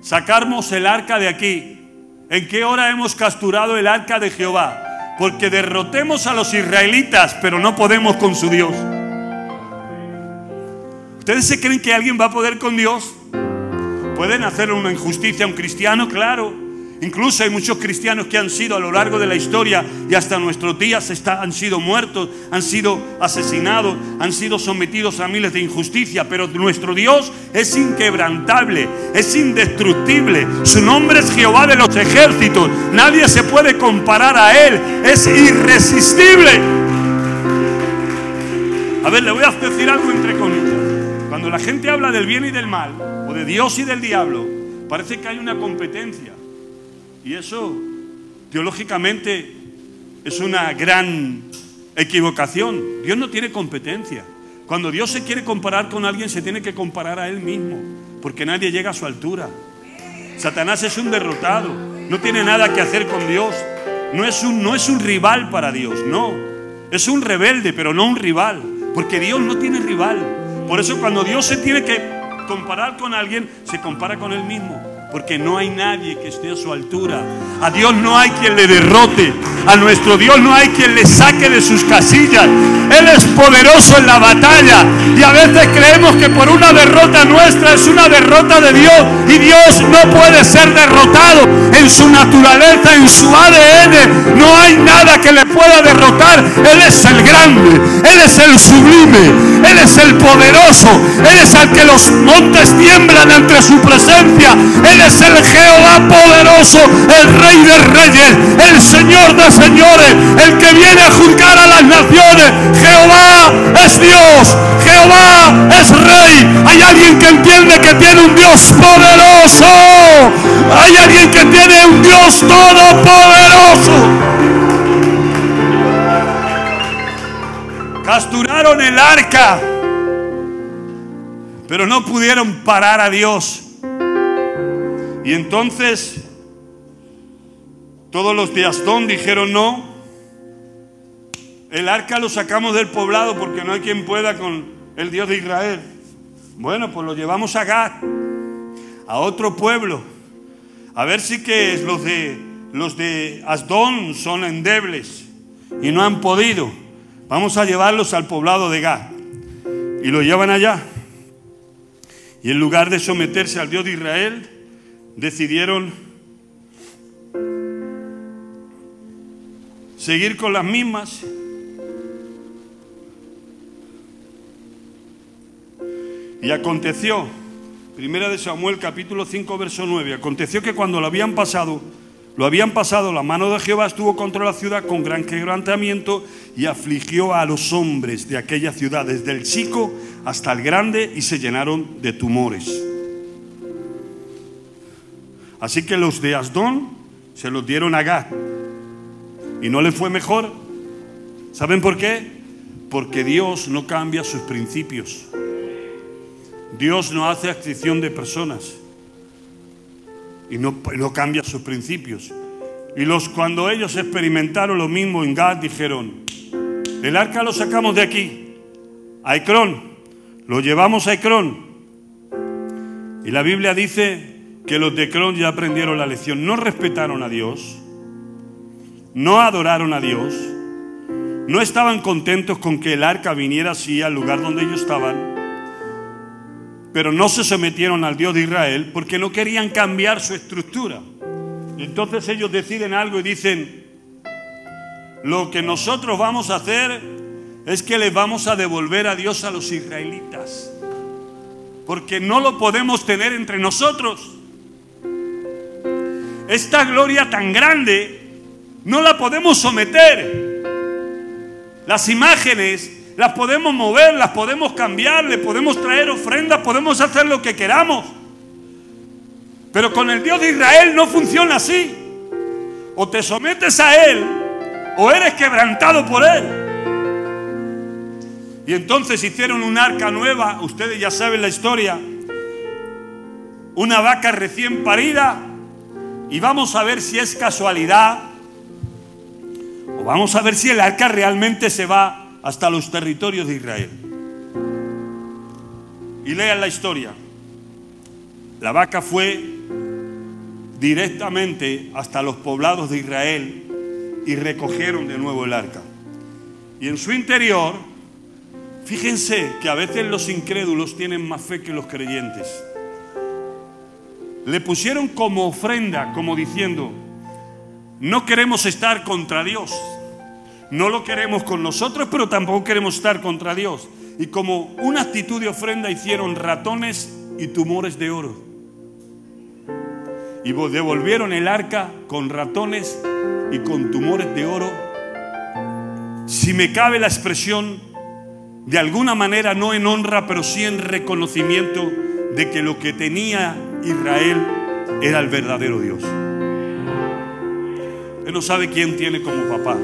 sacarnos el arca de aquí. ¿En qué hora hemos capturado el arca de Jehová? Porque derrotemos a los israelitas, pero no podemos con su Dios. ¿Ustedes se creen que alguien va a poder con Dios? ¿Pueden hacer una injusticia a un cristiano? Claro. Incluso hay muchos cristianos que han sido a lo largo de la historia y hasta nuestros días han sido muertos, han sido asesinados, han sido sometidos a miles de injusticias, pero nuestro Dios es inquebrantable, es indestructible. Su nombre es Jehová de los ejércitos. Nadie se puede comparar a Él, es irresistible. A ver, le voy a decir algo entre comillas. Cuando la gente habla del bien y del mal, o de Dios y del diablo, parece que hay una competencia. Y eso, teológicamente, es una gran equivocación. Dios no tiene competencia. Cuando Dios se quiere comparar con alguien, se tiene que comparar a Él mismo, porque nadie llega a su altura. Satanás es un derrotado, no tiene nada que hacer con Dios. No es un, no es un rival para Dios, no. Es un rebelde, pero no un rival, porque Dios no tiene rival. Por eso cuando Dios se tiene que comparar con alguien, se compara con Él mismo porque no hay nadie que esté a su altura. A Dios no hay quien le derrote. A nuestro Dios no hay quien le saque de sus casillas. Él es poderoso en la batalla. Y a veces creemos que por una derrota nuestra es una derrota de Dios. Y Dios no puede ser derrotado. En su naturaleza, en su ADN, no hay nada que le pueda derrotar. Él es el grande. Él es el sublime. Él es el poderoso. Él es el que los montes tiemblan ante su presencia es el Jehová poderoso, el Rey de reyes, el Señor de señores, el que viene a juzgar a las naciones. Jehová es Dios, Jehová es Rey. Hay alguien que entiende que tiene un Dios poderoso. Hay alguien que tiene un Dios todopoderoso. Capturaron el arca, pero no pudieron parar a Dios. Y entonces todos los de Asdón dijeron no. El arca lo sacamos del poblado porque no hay quien pueda con el Dios de Israel. Bueno, pues lo llevamos a Gad, a otro pueblo. A ver si que los de los de Asdón son endebles y no han podido. Vamos a llevarlos al poblado de Gad. Y lo llevan allá. Y en lugar de someterse al Dios de Israel, decidieron seguir con las mismas. Y aconteció, primera de Samuel capítulo 5 verso 9, aconteció que cuando lo habían pasado, lo habían pasado, la mano de Jehová estuvo contra la ciudad con gran quebrantamiento y afligió a los hombres de aquella ciudad, desde el chico hasta el grande, y se llenaron de tumores. Así que los de Asdón se los dieron a Gad. Y no le fue mejor. ¿Saben por qué? Porque Dios no cambia sus principios. Dios no hace adicción de personas. Y no, no cambia sus principios. Y los, cuando ellos experimentaron lo mismo en Gad, dijeron, el arca lo sacamos de aquí, a Ecrón, lo llevamos a Ecrón. Y la Biblia dice que los de Cron ya aprendieron la lección. No respetaron a Dios, no adoraron a Dios, no estaban contentos con que el arca viniera así al lugar donde ellos estaban, pero no se sometieron al Dios de Israel porque no querían cambiar su estructura. Entonces ellos deciden algo y dicen, lo que nosotros vamos a hacer es que les vamos a devolver a Dios a los israelitas, porque no lo podemos tener entre nosotros. Esta gloria tan grande no la podemos someter. Las imágenes las podemos mover, las podemos cambiar, le podemos traer ofrendas, podemos hacer lo que queramos. Pero con el Dios de Israel no funciona así. O te sometes a Él o eres quebrantado por Él. Y entonces hicieron un arca nueva, ustedes ya saben la historia, una vaca recién parida y vamos a ver si es casualidad o vamos a ver si el arca realmente se va hasta los territorios de Israel. Y lean la historia. La vaca fue directamente hasta los poblados de Israel y recogieron de nuevo el arca. Y en su interior, fíjense que a veces los incrédulos tienen más fe que los creyentes. Le pusieron como ofrenda, como diciendo, no queremos estar contra Dios. No lo queremos con nosotros, pero tampoco queremos estar contra Dios. Y como una actitud de ofrenda hicieron ratones y tumores de oro. Y devolvieron el arca con ratones y con tumores de oro. Si me cabe la expresión, de alguna manera no en honra, pero sí en reconocimiento de que lo que tenía Israel era el verdadero Dios. Él no sabe quién tiene como papá.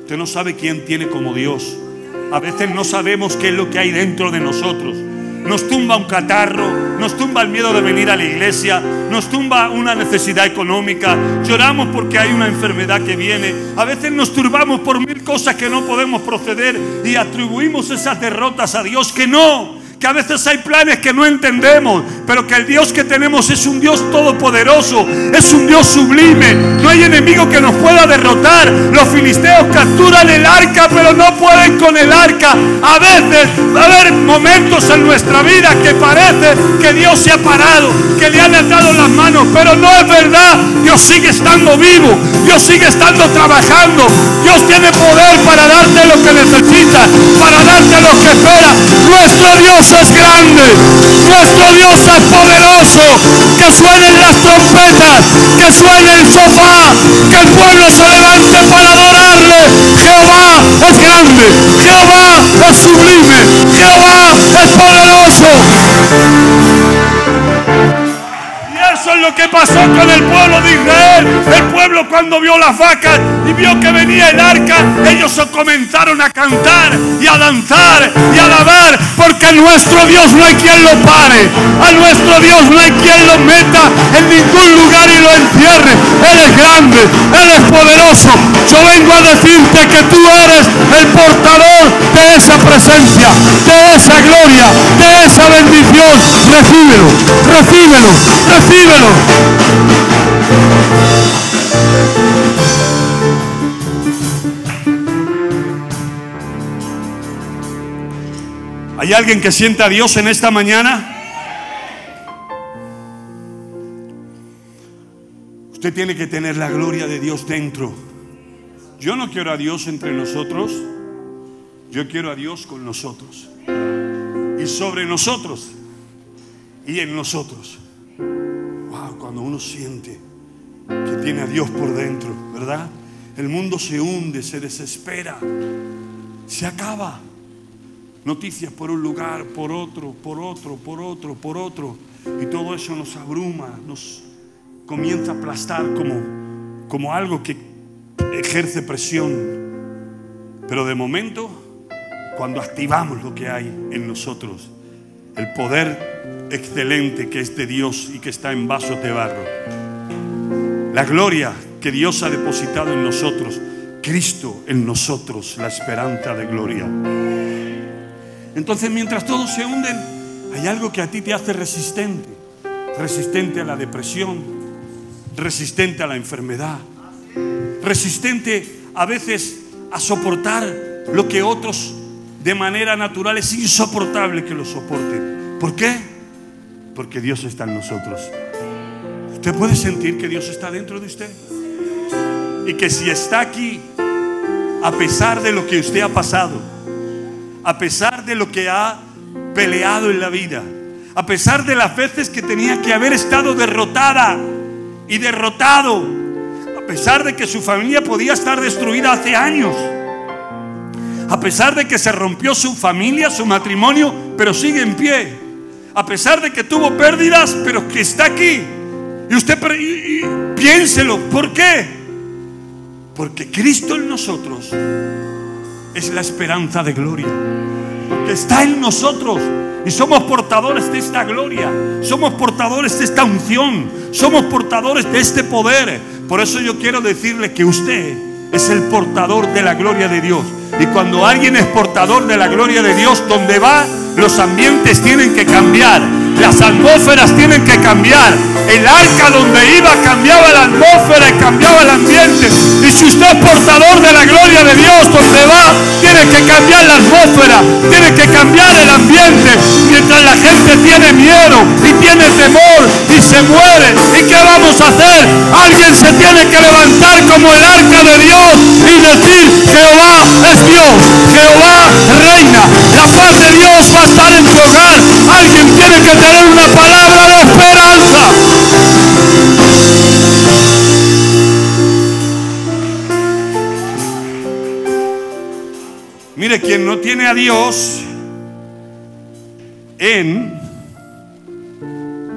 Usted no sabe quién tiene como Dios. A veces no sabemos qué es lo que hay dentro de nosotros. Nos tumba un catarro, nos tumba el miedo de venir a la iglesia, nos tumba una necesidad económica, lloramos porque hay una enfermedad que viene, a veces nos turbamos por mil cosas que no podemos proceder y atribuimos esas derrotas a Dios que no, que a veces hay planes que no entendemos, pero que el Dios que tenemos es un Dios todopoderoso, es un Dios sublime. No hay enemigo que nos pueda derrotar. Los filisteos capturan el arca, pero no pueden con el arca. A veces va a haber momentos en nuestra vida que parece que Dios se ha parado, que le han atado las manos, pero no es verdad. Dios sigue estando vivo, Dios sigue estando trabajando. Dios tiene poder para darte lo que necesitas, para darte lo que espera. Nuestro Dios es grande, nuestro Dios es poderoso, que suenen las trompetas, que suene el sofá, que el pueblo se levante para adorarle. Jehová es grande, Jehová es sublime, Jehová es poderoso. Eso es lo que pasó con el pueblo de Israel. El pueblo cuando vio las vacas y vio que venía el arca, ellos comenzaron a cantar y a danzar y a alabar, porque a nuestro Dios no hay quien lo pare, a nuestro Dios no hay quien lo meta en ningún lugar y lo encierre. Él es grande, Él es poderoso. Yo vengo a decirte que tú eres el portador de esa presencia, de esa gloria, de esa bendición. Recíbelo, recíbelo, recíbelo. ¿Hay alguien que sienta a Dios en esta mañana? Usted tiene que tener la gloria de Dios dentro. Yo no quiero a Dios entre nosotros, yo quiero a Dios con nosotros. Y sobre nosotros y en nosotros cuando uno siente que tiene a Dios por dentro, ¿verdad? El mundo se hunde, se desespera, se acaba. Noticias por un lugar, por otro, por otro, por otro, por otro. Y todo eso nos abruma, nos comienza a aplastar como, como algo que ejerce presión. Pero de momento, cuando activamos lo que hay en nosotros, el poder excelente que es de Dios y que está en vasos de barro. La gloria que Dios ha depositado en nosotros, Cristo en nosotros, la esperanza de gloria. Entonces mientras todos se hunden, hay algo que a ti te hace resistente, resistente a la depresión, resistente a la enfermedad, resistente a veces a soportar lo que otros de manera natural es insoportable que lo soporten. ¿Por qué? Porque Dios está en nosotros. ¿Usted puede sentir que Dios está dentro de usted? Y que si está aquí, a pesar de lo que usted ha pasado, a pesar de lo que ha peleado en la vida, a pesar de las veces que tenía que haber estado derrotada, y derrotado, a pesar de que su familia podía estar destruida hace años, a pesar de que se rompió su familia, su matrimonio, pero sigue en pie, a pesar de que tuvo pérdidas, pero que está aquí. Y usted piénselo, ¿por qué? Porque Cristo en nosotros es la esperanza de gloria. Porque está en nosotros y somos portadores de esta gloria. Somos portadores de esta unción. Somos portadores de este poder. Por eso yo quiero decirle que usted es el portador de la gloria de Dios. Y cuando alguien es portador de la gloria de Dios, donde va, los ambientes tienen que cambiar. Las atmósferas tienen que cambiar. El arca donde iba cambiaba la atmósfera y cambiaba el ambiente. Y si usted es portador de la gloria de Dios, donde va, tiene que cambiar la atmósfera, tiene que cambiar el ambiente. Mientras la gente tiene miedo y tiene temor y se muere. ¿Y qué vamos a hacer? Alguien se tiene que levantar como el arca de Dios y decir, Jehová es Dios, Jehová reina. La paz de Dios va a estar en tu hogar. Alguien tiene que una palabra de esperanza. Mire, quien no tiene a Dios en,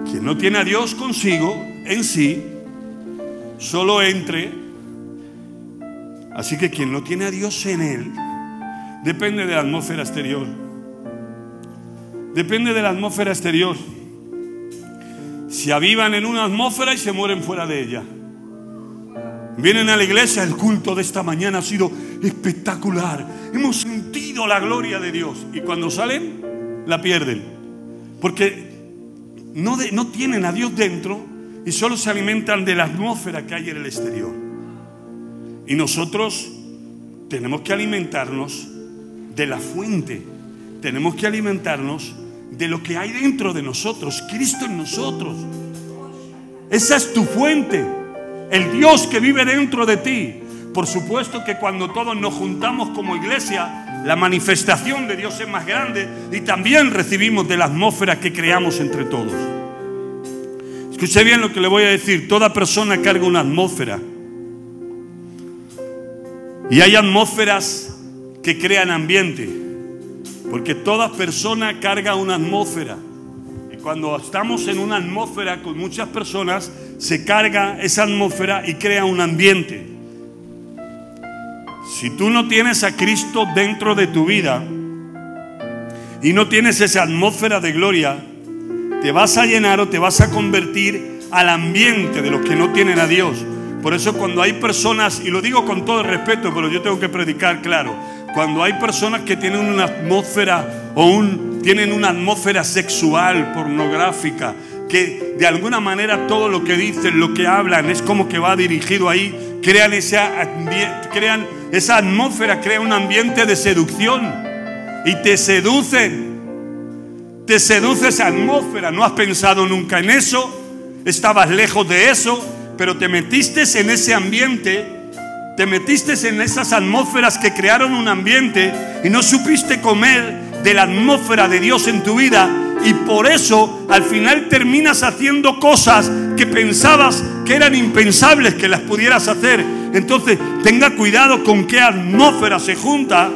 quien no tiene a Dios consigo en sí, solo entre. Así que quien no tiene a Dios en él, depende de la atmósfera exterior. Depende de la atmósfera exterior. Se avivan en una atmósfera y se mueren fuera de ella. Vienen a la iglesia, el culto de esta mañana ha sido espectacular. Hemos sentido la gloria de Dios. Y cuando salen, la pierden. Porque no, no tienen a Dios dentro y solo se alimentan de la atmósfera que hay en el exterior. Y nosotros tenemos que alimentarnos de la fuente. Tenemos que alimentarnos de lo que hay dentro de nosotros, Cristo en nosotros. Esa es tu fuente, el Dios que vive dentro de ti. Por supuesto que cuando todos nos juntamos como iglesia, la manifestación de Dios es más grande y también recibimos de la atmósfera que creamos entre todos. Escuche bien lo que le voy a decir, toda persona carga una atmósfera. Y hay atmósferas que crean ambiente. Porque toda persona carga una atmósfera. Y cuando estamos en una atmósfera con muchas personas, se carga esa atmósfera y crea un ambiente. Si tú no tienes a Cristo dentro de tu vida y no tienes esa atmósfera de gloria, te vas a llenar o te vas a convertir al ambiente de los que no tienen a Dios. Por eso cuando hay personas, y lo digo con todo el respeto, pero yo tengo que predicar claro, cuando hay personas que tienen una atmósfera o un, tienen una atmósfera sexual, pornográfica, que de alguna manera todo lo que dicen, lo que hablan, es como que va dirigido ahí, crean esa, crean esa atmósfera, crea un ambiente de seducción. Y te seducen. Te seduce esa atmósfera, no has pensado nunca en eso, estabas lejos de eso, pero te metiste en ese ambiente, te metiste en esas atmósferas que crearon un ambiente y no supiste comer de la atmósfera de Dios en tu vida y por eso al final terminas haciendo cosas que pensabas que eran impensables que las pudieras hacer. Entonces tenga cuidado con qué atmósfera se junta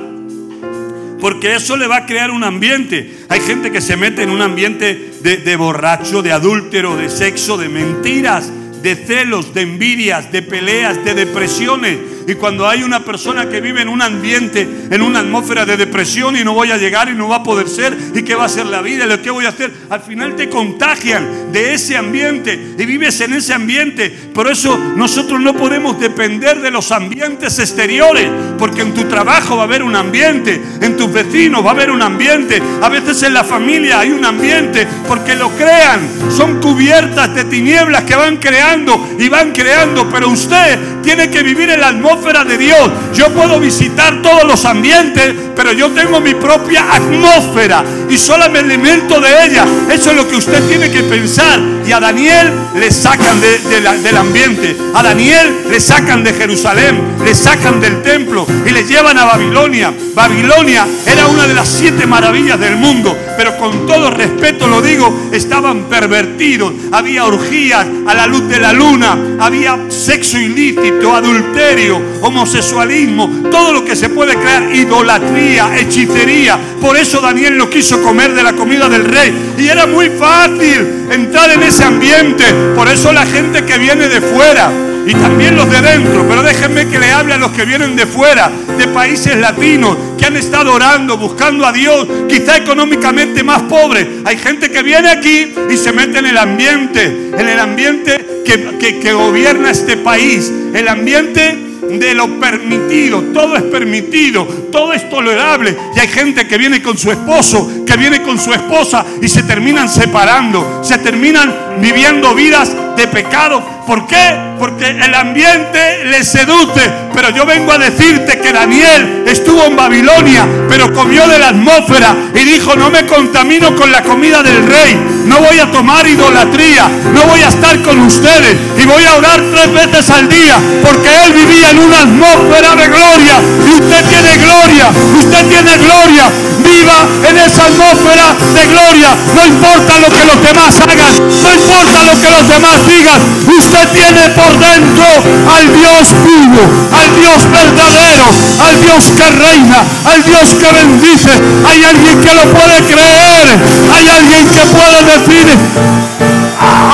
porque eso le va a crear un ambiente. Hay gente que se mete en un ambiente de, borracho, de adúltero, de sexo, de mentiras de celos, de envidias, de peleas, de depresiones. Y cuando hay una persona que vive en un ambiente, en una atmósfera de depresión y no voy a llegar y no va a poder ser, ¿y qué va a ser la vida? ¿Y que voy a hacer? Al final te contagian de ese ambiente y vives en ese ambiente. Por eso nosotros no podemos depender de los ambientes exteriores, porque en tu trabajo va a haber un ambiente, en tus vecinos va a haber un ambiente, a veces en la familia hay un ambiente, porque lo crean, son cubiertas de tinieblas que van creando y van creando, pero usted tiene que vivir en la atmósfera de Dios. Yo puedo visitar todos los ambientes, pero yo tengo mi propia atmósfera y solo me alimento de ella. Eso es lo que usted tiene que pensar. Y a Daniel le sacan del ambiente, a Daniel le sacan de Jerusalén, le sacan del templo y le llevan a Babilonia. Babilonia era una de las siete maravillas del mundo, pero con todo respeto lo digo, estaban pervertidos. Había orgías a la luz de la luna, había sexo ilícito, adulterio, homosexualismo, todo lo que se puede crear, idolatría, hechicería. Por eso Daniel no quiso comer de la comida del rey. Y era muy fácil entrar en ese ambiente. Por eso la gente que viene de fuera y también los de dentro, pero déjenme que le hable a los que vienen de fuera, de países latinos, que han estado orando, buscando a Dios, quizá económicamente más pobres. Hay gente que viene aquí y se mete en el ambiente, en el ambiente que, que gobierna este país, el ambiente de lo permitido. Todo es permitido, todo es tolerable. Y hay gente que viene con su esposo, que viene con su esposa y se terminan separando, se terminan viviendo vidas de pecado. ¿Por qué? Porque el ambiente le seduce. Pero yo vengo a decirte que Daniel estuvo en Babilonia, pero comió de la atmósfera y dijo, no me contamino con la comida del rey, no voy a tomar idolatría, no voy a estar con ustedes y voy a orar tres veces al día, porque él vivía en una atmósfera de gloria y usted tiene gloria, usted tiene gloria, viva en esa atmósfera de gloria, no importa lo que los demás hagan, no importa lo que los demás digan, usted tiene por dentro al Dios vivo, al Dios verdadero, al Dios que reina, al Dios que bendice. Hay alguien que lo puede creer, hay alguien que puede decir,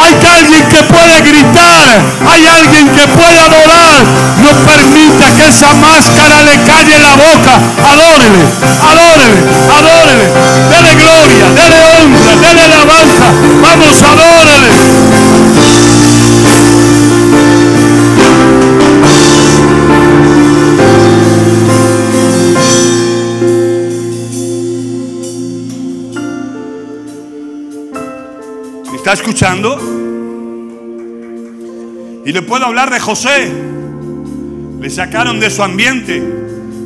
hay alguien que puede gritar, hay alguien que puede adorar. No permita que esa máscara le calle la boca. Adórele, adórele, adórele. Dele gloria, dele honra, dele alabanza. Vamos, adórele. ¿Está escuchando? Y le puedo hablar de José. Le sacaron de su ambiente,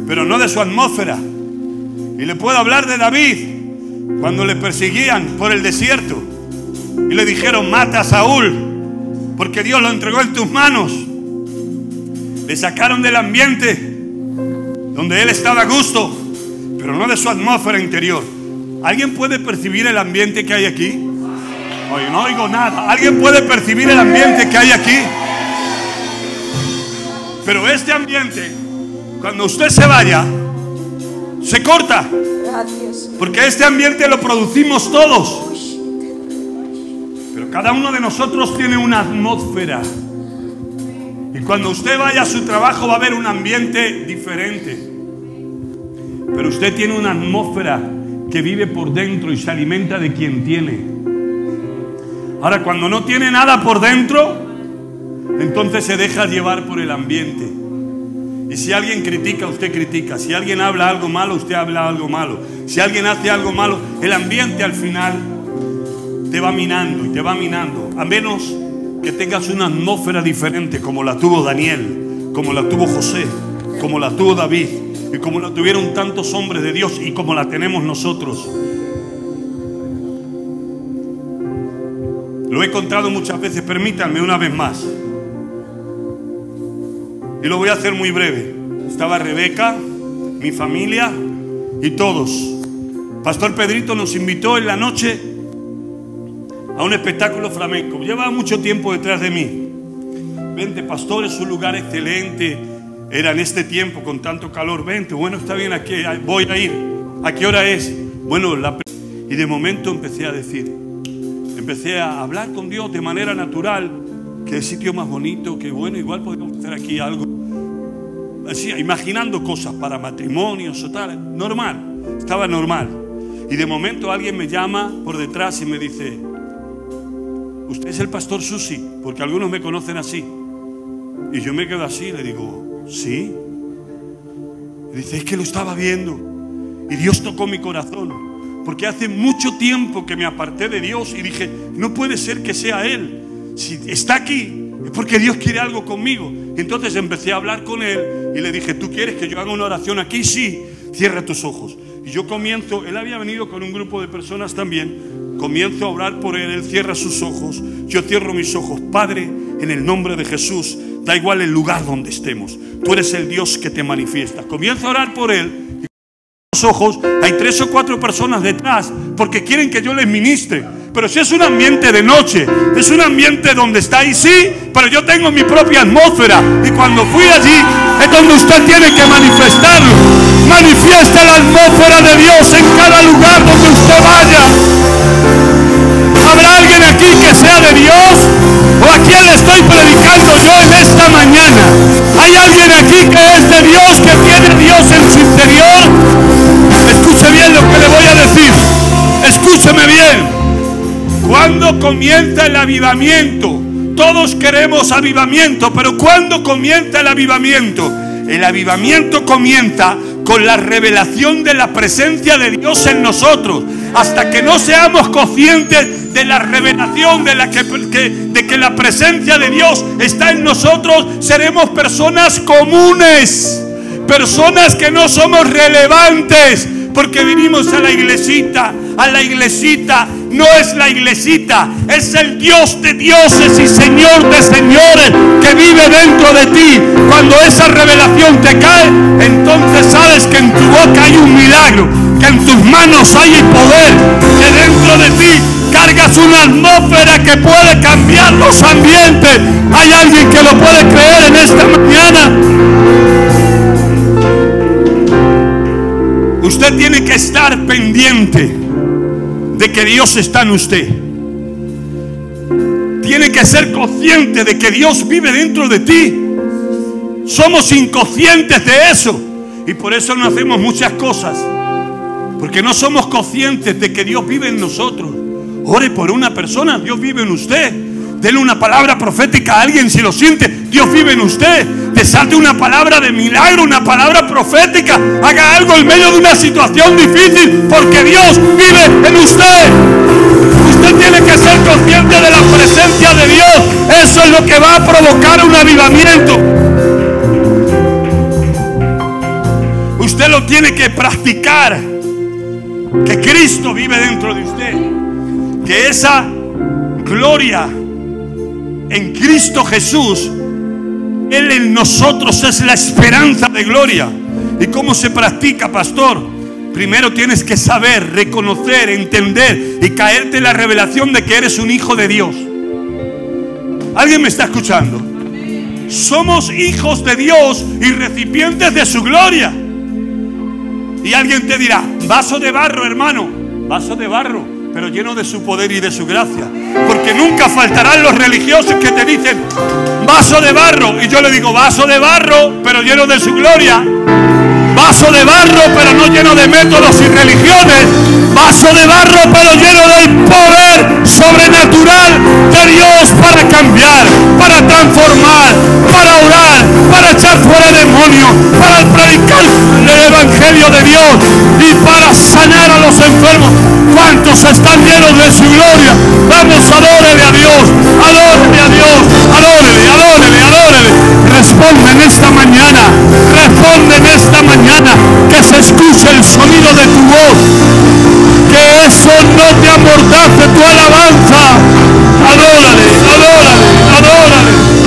pero no de su atmósfera. Y le puedo hablar de David, cuando le perseguían por el desierto. Y le dijeron, mata a Saúl, porque Dios lo entregó en tus manos. Le sacaron del ambiente donde él estaba a gusto, pero no de su atmósfera interior. ¿Alguien puede percibir el ambiente que hay aquí? Oye, no oigo nada. ¿Alguien puede percibir el ambiente que hay aquí? Pero este ambiente, cuando usted se vaya, se corta. Porque este ambiente lo producimos todos. Pero cada uno de nosotros tiene una atmósfera. Y cuando usted vaya a su trabajo va a haber un ambiente diferente. Pero usted tiene una atmósfera que vive por dentro y se alimenta de quien tiene. Ahora, cuando no tiene nada por dentro, entonces se deja llevar por el ambiente. Y si alguien critica, usted critica. Si alguien habla algo malo, usted habla algo malo. Si alguien hace algo malo, el ambiente al final te va minando y te va minando. A menos que tengas una atmósfera diferente como la tuvo Daniel, como la tuvo José, como la tuvo David y como la tuvieron tantos hombres de Dios y como la tenemos nosotros. He contado muchas veces, permítanme una vez más. Y lo voy a hacer muy breve. Estaba Rebeca, mi familia y todos. Pastor Pedrito nos invitó en la noche a un espectáculo flamenco. Llevaba mucho tiempo detrás de mí. Vente, pastor, es un lugar excelente. Era en este tiempo con tanto calor. Vente, bueno, está bien, aquí voy a ir. ¿A qué hora es? Bueno, la... y de momento empecé a decir, empecé a hablar con Dios de manera natural, el sitio más bonito, que bueno, igual podemos hacer aquí algo. Así, imaginando cosas para matrimonios o tal, normal, estaba normal. Y de momento alguien me llama por detrás y me dice, usted es el pastor Susi, porque algunos me conocen así. Y yo me quedo así, le digo, sí. Y dice, es que lo estaba viendo. Y Dios tocó mi corazón. Porque hace mucho tiempo que me aparté de Dios y dije, no puede ser que sea Él. Si está aquí, es porque Dios quiere algo conmigo. entonces empecé a hablar con Él y le dije, ¿tú quieres que yo haga una oración aquí? Sí, cierra tus ojos. Y yo comienzo, Él había venido con un grupo de personas también. Comienzo a orar por Él, Él cierra sus ojos, yo cierro mis ojos. Padre, en el nombre de Jesús, Da igual el lugar donde estemos. Tú eres el Dios que te manifiesta. Comienza a orar por Él. Ojos, hay tres o cuatro personas detrás porque quieren que yo les ministre. Pero si es un ambiente de noche, es un ambiente donde está ahí, sí, pero yo tengo mi propia atmósfera. Y cuando fui allí, es donde usted tiene que manifestarlo. Manifiesta la atmósfera de Dios en cada lugar donde usted vaya. ¿Habrá alguien aquí que sea de Dios? ¿O a quién le estoy predicando yo en esta mañana? ¿Hay alguien aquí que es de Dios, que tiene Dios en su interior? Escuche bien lo que le voy a decir. Escúcheme bien. ¿Cuándo comienza el avivamiento? Todos queremos avivamiento, pero ¿cuándo comienza el avivamiento? El avivamiento comienza con la revelación de la presencia de Dios en nosotros. Hasta que no seamos conscientes de la revelación de que la presencia de Dios está en nosotros, seremos personas comunes, personas que no somos relevantes, porque vinimos a la iglesita, a la iglesita no es la iglesita, es el Dios de dioses y Señor de señores que vive dentro de ti. Cuando esa revelación te cae, entonces sabes que en tu boca hay un milagro, que en tus manos hay el poder, que dentro de ti cargas una atmósfera que puede cambiar los ambientes. Hay alguien que lo puede creer en esta mañana. Usted tiene que estar pendiente de que Dios está en usted. Tiene que ser consciente de que Dios vive dentro de ti. Somos inconscientes de eso. Y por eso no hacemos muchas cosas. Porque no somos conscientes de que Dios vive en nosotros. Ore por una persona, Dios vive en usted. Dele una palabra profética a alguien si lo siente. Dios vive en usted. Te una palabra de milagro, una palabra profética. Haga algo en medio de una situación difícil porque Dios vive en usted. Usted tiene que ser consciente de la presencia de Dios. Eso es lo que va a provocar un avivamiento. Usted lo tiene que practicar. Que Cristo vive dentro de usted. Que esa gloria en Cristo Jesús él en nosotros es la esperanza de gloria. ¿Y cómo se practica, pastor? Primero tienes que saber, reconocer, entender y caerte en la revelación de que eres un hijo de Dios. ¿Alguien me está escuchando? Somos hijos de Dios y recipientes de su gloria. Y alguien te dirá, vaso de barro, hermano, vaso de barro pero lleno de su poder y de su gracia. Porque nunca faltarán los religiosos que te dicen vaso de barro. Y yo le digo vaso de barro, pero lleno de su gloria. Vaso de barro, pero no lleno de métodos y religiones. Vaso de barro, pero lleno del poder sobrenatural de Dios para cambiar, para transformar, para orar, para echar fuera demonios, para predicar el Evangelio de Dios y para sanar a los enfermos. ¿Cuántos están llenos de su gloria? Vamos, adórele a Dios, adórele a Dios, adórele, adórele, adórele. Responde en esta mañana, responde en esta mañana, que se escuche el sonido de tu voz, que eso no te amordace tu alabanza. Adórale, adórale, adórale.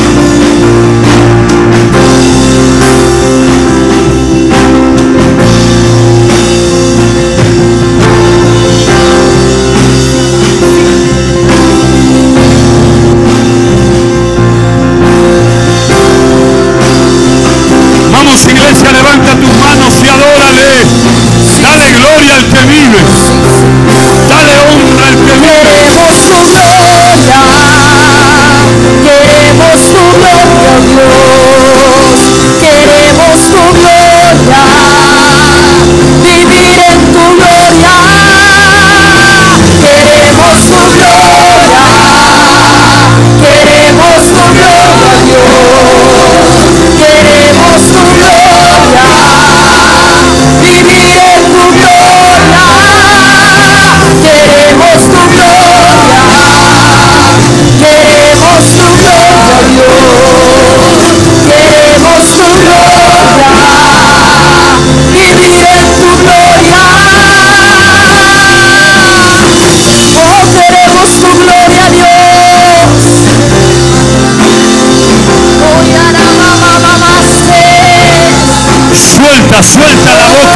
Suelta, suelta la boca.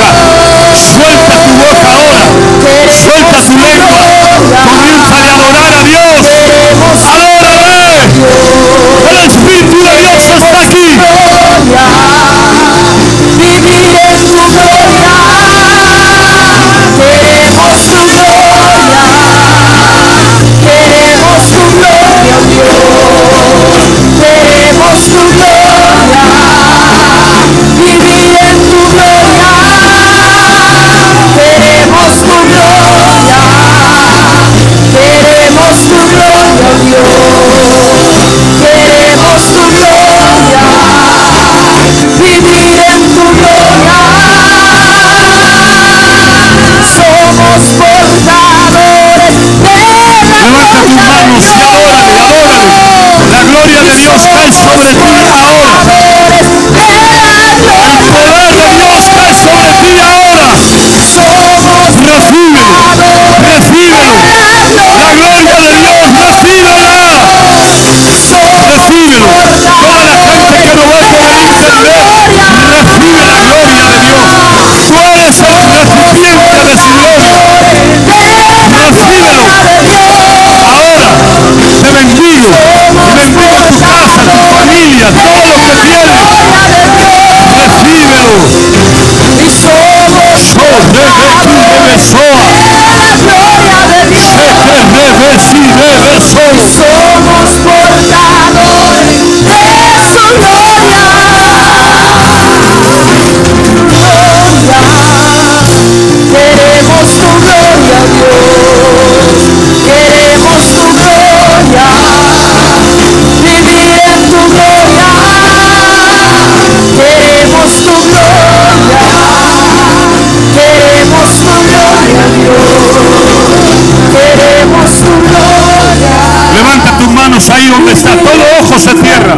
Se cierra.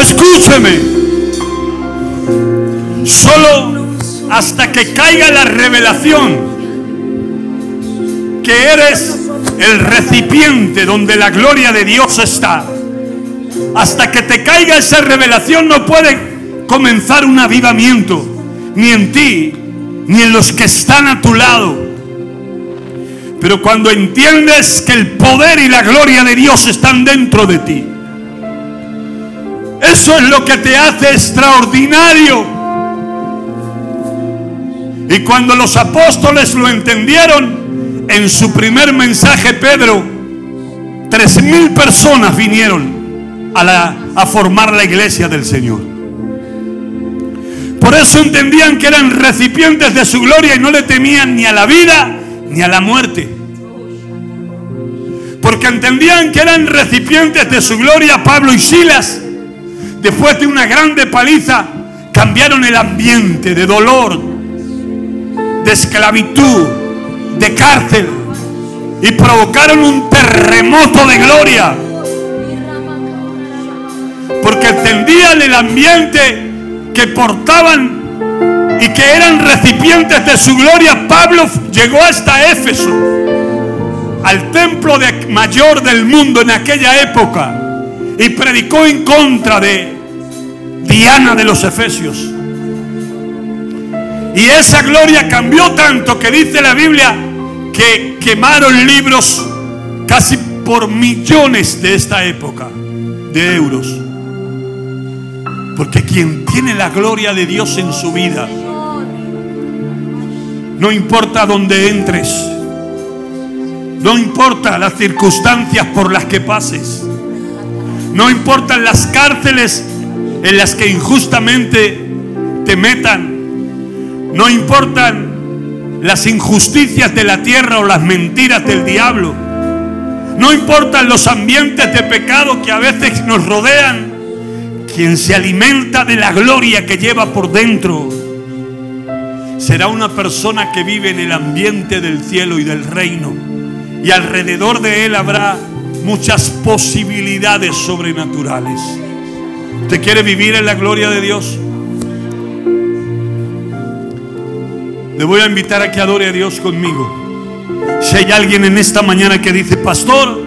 Escúcheme. Solo hasta que caiga la revelación que eres el recipiente donde la gloria de Dios está. Hasta que te caiga esa revelación no puede comenzar un avivamiento, ni en ti, ni en los que están a tu lado. Pero cuando entiendes que el poder y la gloria de Dios están dentro de ti, eso es lo que te hace extraordinario. Y cuando los apóstoles lo entendieron, en su primer mensaje, Pedro, tres mil personas vinieron a, formar la iglesia del Señor. Por eso entendían que eran recipientes de su gloria y no le temían ni a la vida ni a la muerte. Porque entendían que eran recipientes de su gloria Pablo y Silas. Después de una grande paliza, cambiaron el ambiente de dolor, de esclavitud, de cárcel y provocaron un terremoto de gloria. Porque entendían el ambiente que portaban y que eran recipientes de su gloria. Pablo llegó hasta Éfeso, al templo mayor del mundo en aquella época, y predicó en contra de Diana de los Efesios. Y esa gloria cambió tanto que dice la Biblia que quemaron libros casi por millones de esta época de euros. Porque quien tiene la gloria de Dios en su vida, no importa dónde entres, no importa las circunstancias por las que pases, no importan las cárceles en las que injustamente te metan, no importan las injusticias de la tierra o las mentiras del diablo. No importan los ambientes de pecado que a veces nos rodean. Quien se alimenta de la gloria que lleva por dentro será una persona que vive en el ambiente del cielo y del reino. Y alrededor de él habrá muchas posibilidades sobrenaturales. ¿Usted quiere vivir en la gloria de Dios? Le voy a invitar a que adore a Dios conmigo. Si hay alguien en esta mañana que dice, pastor,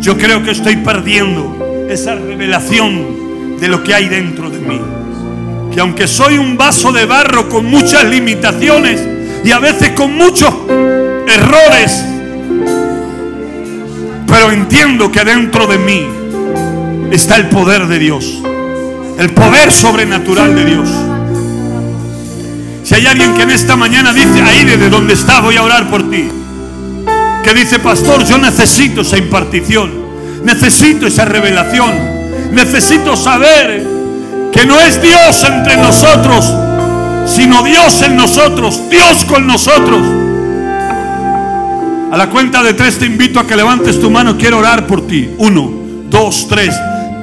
yo creo que estoy perdiendo esa revelación de lo que hay dentro de mí. que aunque soy un vaso de barro con muchas limitaciones y a veces con muchos errores, pero entiendo que dentro de mí está el poder de Dios, el poder sobrenatural de Dios. Si hay alguien que en esta mañana dice, ahí desde donde está voy a orar por ti, que dice, pastor, yo necesito esa impartición, necesito esa revelación, necesito saber que no es Dios entre nosotros, sino Dios en nosotros, Dios con nosotros. A la cuenta de tres te invito a que levantes tu mano, quiero orar por ti. Uno, dos, tres.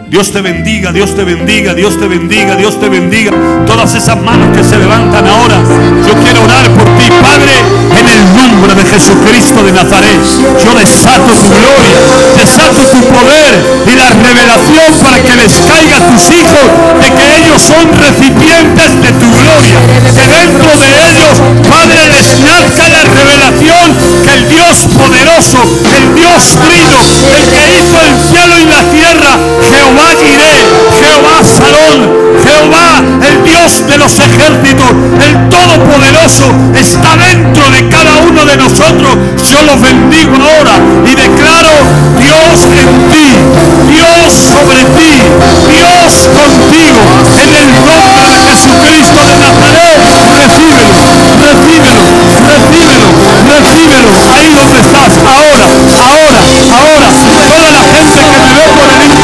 Dios te bendiga, Dios te bendiga, Dios te bendiga, Dios te bendiga. Todas esas manos que se levantan ahora, yo quiero orar por ti, Padre, en el nombre de Jesucristo de Nazaret. Yo desato tu gloria, desato tu poder y la revelación para que les caiga a tus hijos de que ellos son recipientes de tu gloria. Que dentro de ellos, Padre, les nazca la revelación que el Dios poderoso, el Dios trino, el que hizo el cielo y la tierra, Jehová Jireh, Jehová Salón, Jehová, el Dios de los ejércitos, el Todopoderoso, está dentro de cada uno de nosotros. Yo los bendigo ahora y declaro Dios en ti, Dios sobre ti, Dios contigo, en el nombre de Jesucristo de Nazaret. Recíbelo, recíbelo, recíbelo, recíbelo. Ahí donde estás, ahora, ahora, ahora. Toda la gente que me ve por el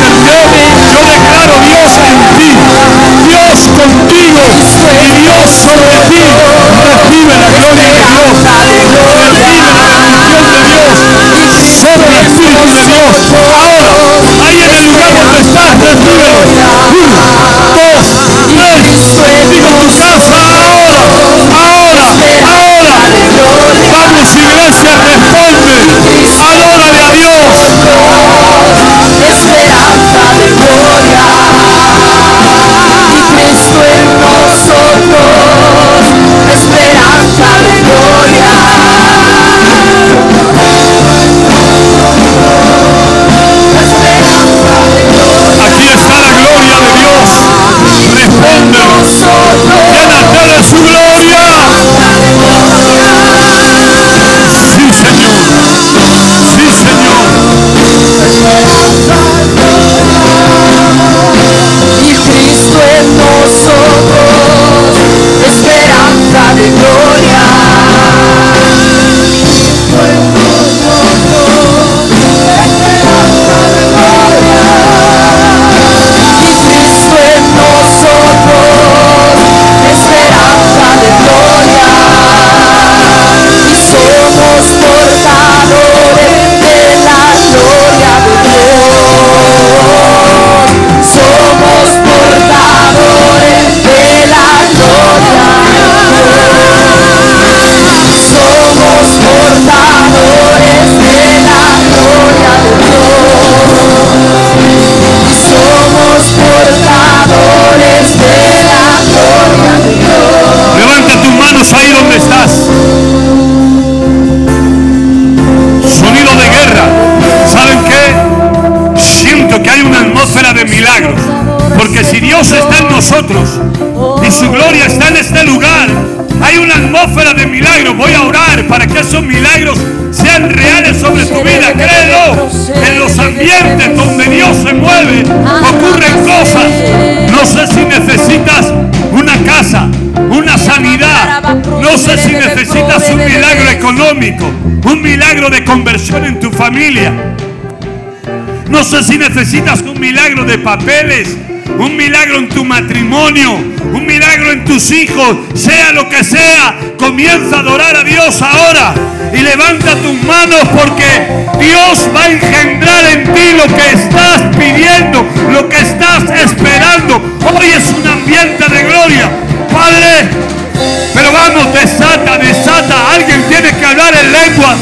ambientes donde Dios se mueve, ocurren cosas. No sé si necesitas una casa, una sanidad. No sé si necesitas un milagro económico, un milagro de conversión en tu familia. No sé si necesitas un milagro de papeles, un milagro en tu matrimonio, un milagro en tus hijos, sea lo que sea. Comienza a adorar a Dios ahora y levanta tus manos porque Dios va a engendrar en ti lo que estás pidiendo, lo que estás esperando. Hoy es un ambiente de gloria. Padre, pero vamos, desata, desata. Alguien tiene que hablar en lenguas.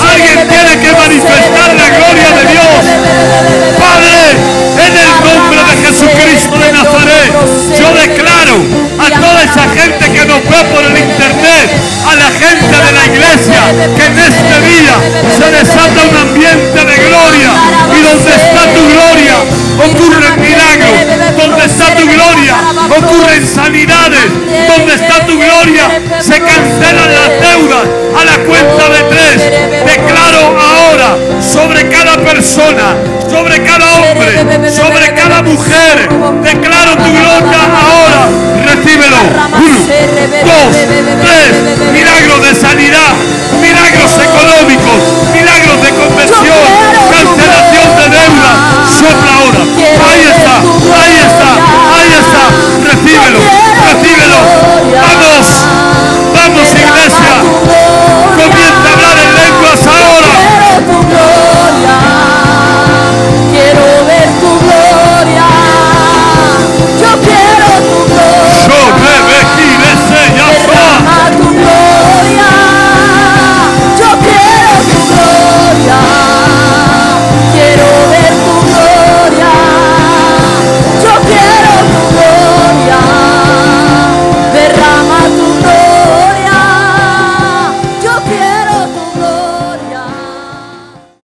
Alguien tiene que manifestar la gloria de Dios. Padre, en el nombre de Jesucristo de Nazaret, yo declaro a toda esa gente que nos ve por el internet, a la gente de la iglesia, que en este día se desata un ambiente de gloria. Y donde está tu gloria, ocurren milagros donde está tu gloria, ocurren sanidades, donde está tu gloria, se cancelan las deudas a la cuenta de tres. Declaro ahora sobre cada persona, sobre cada hombre, sobre cada mujer, declaro tu gloria ahora, recíbelo. Uno, dos, tres, milagro de sanidad. ¡Dígalo!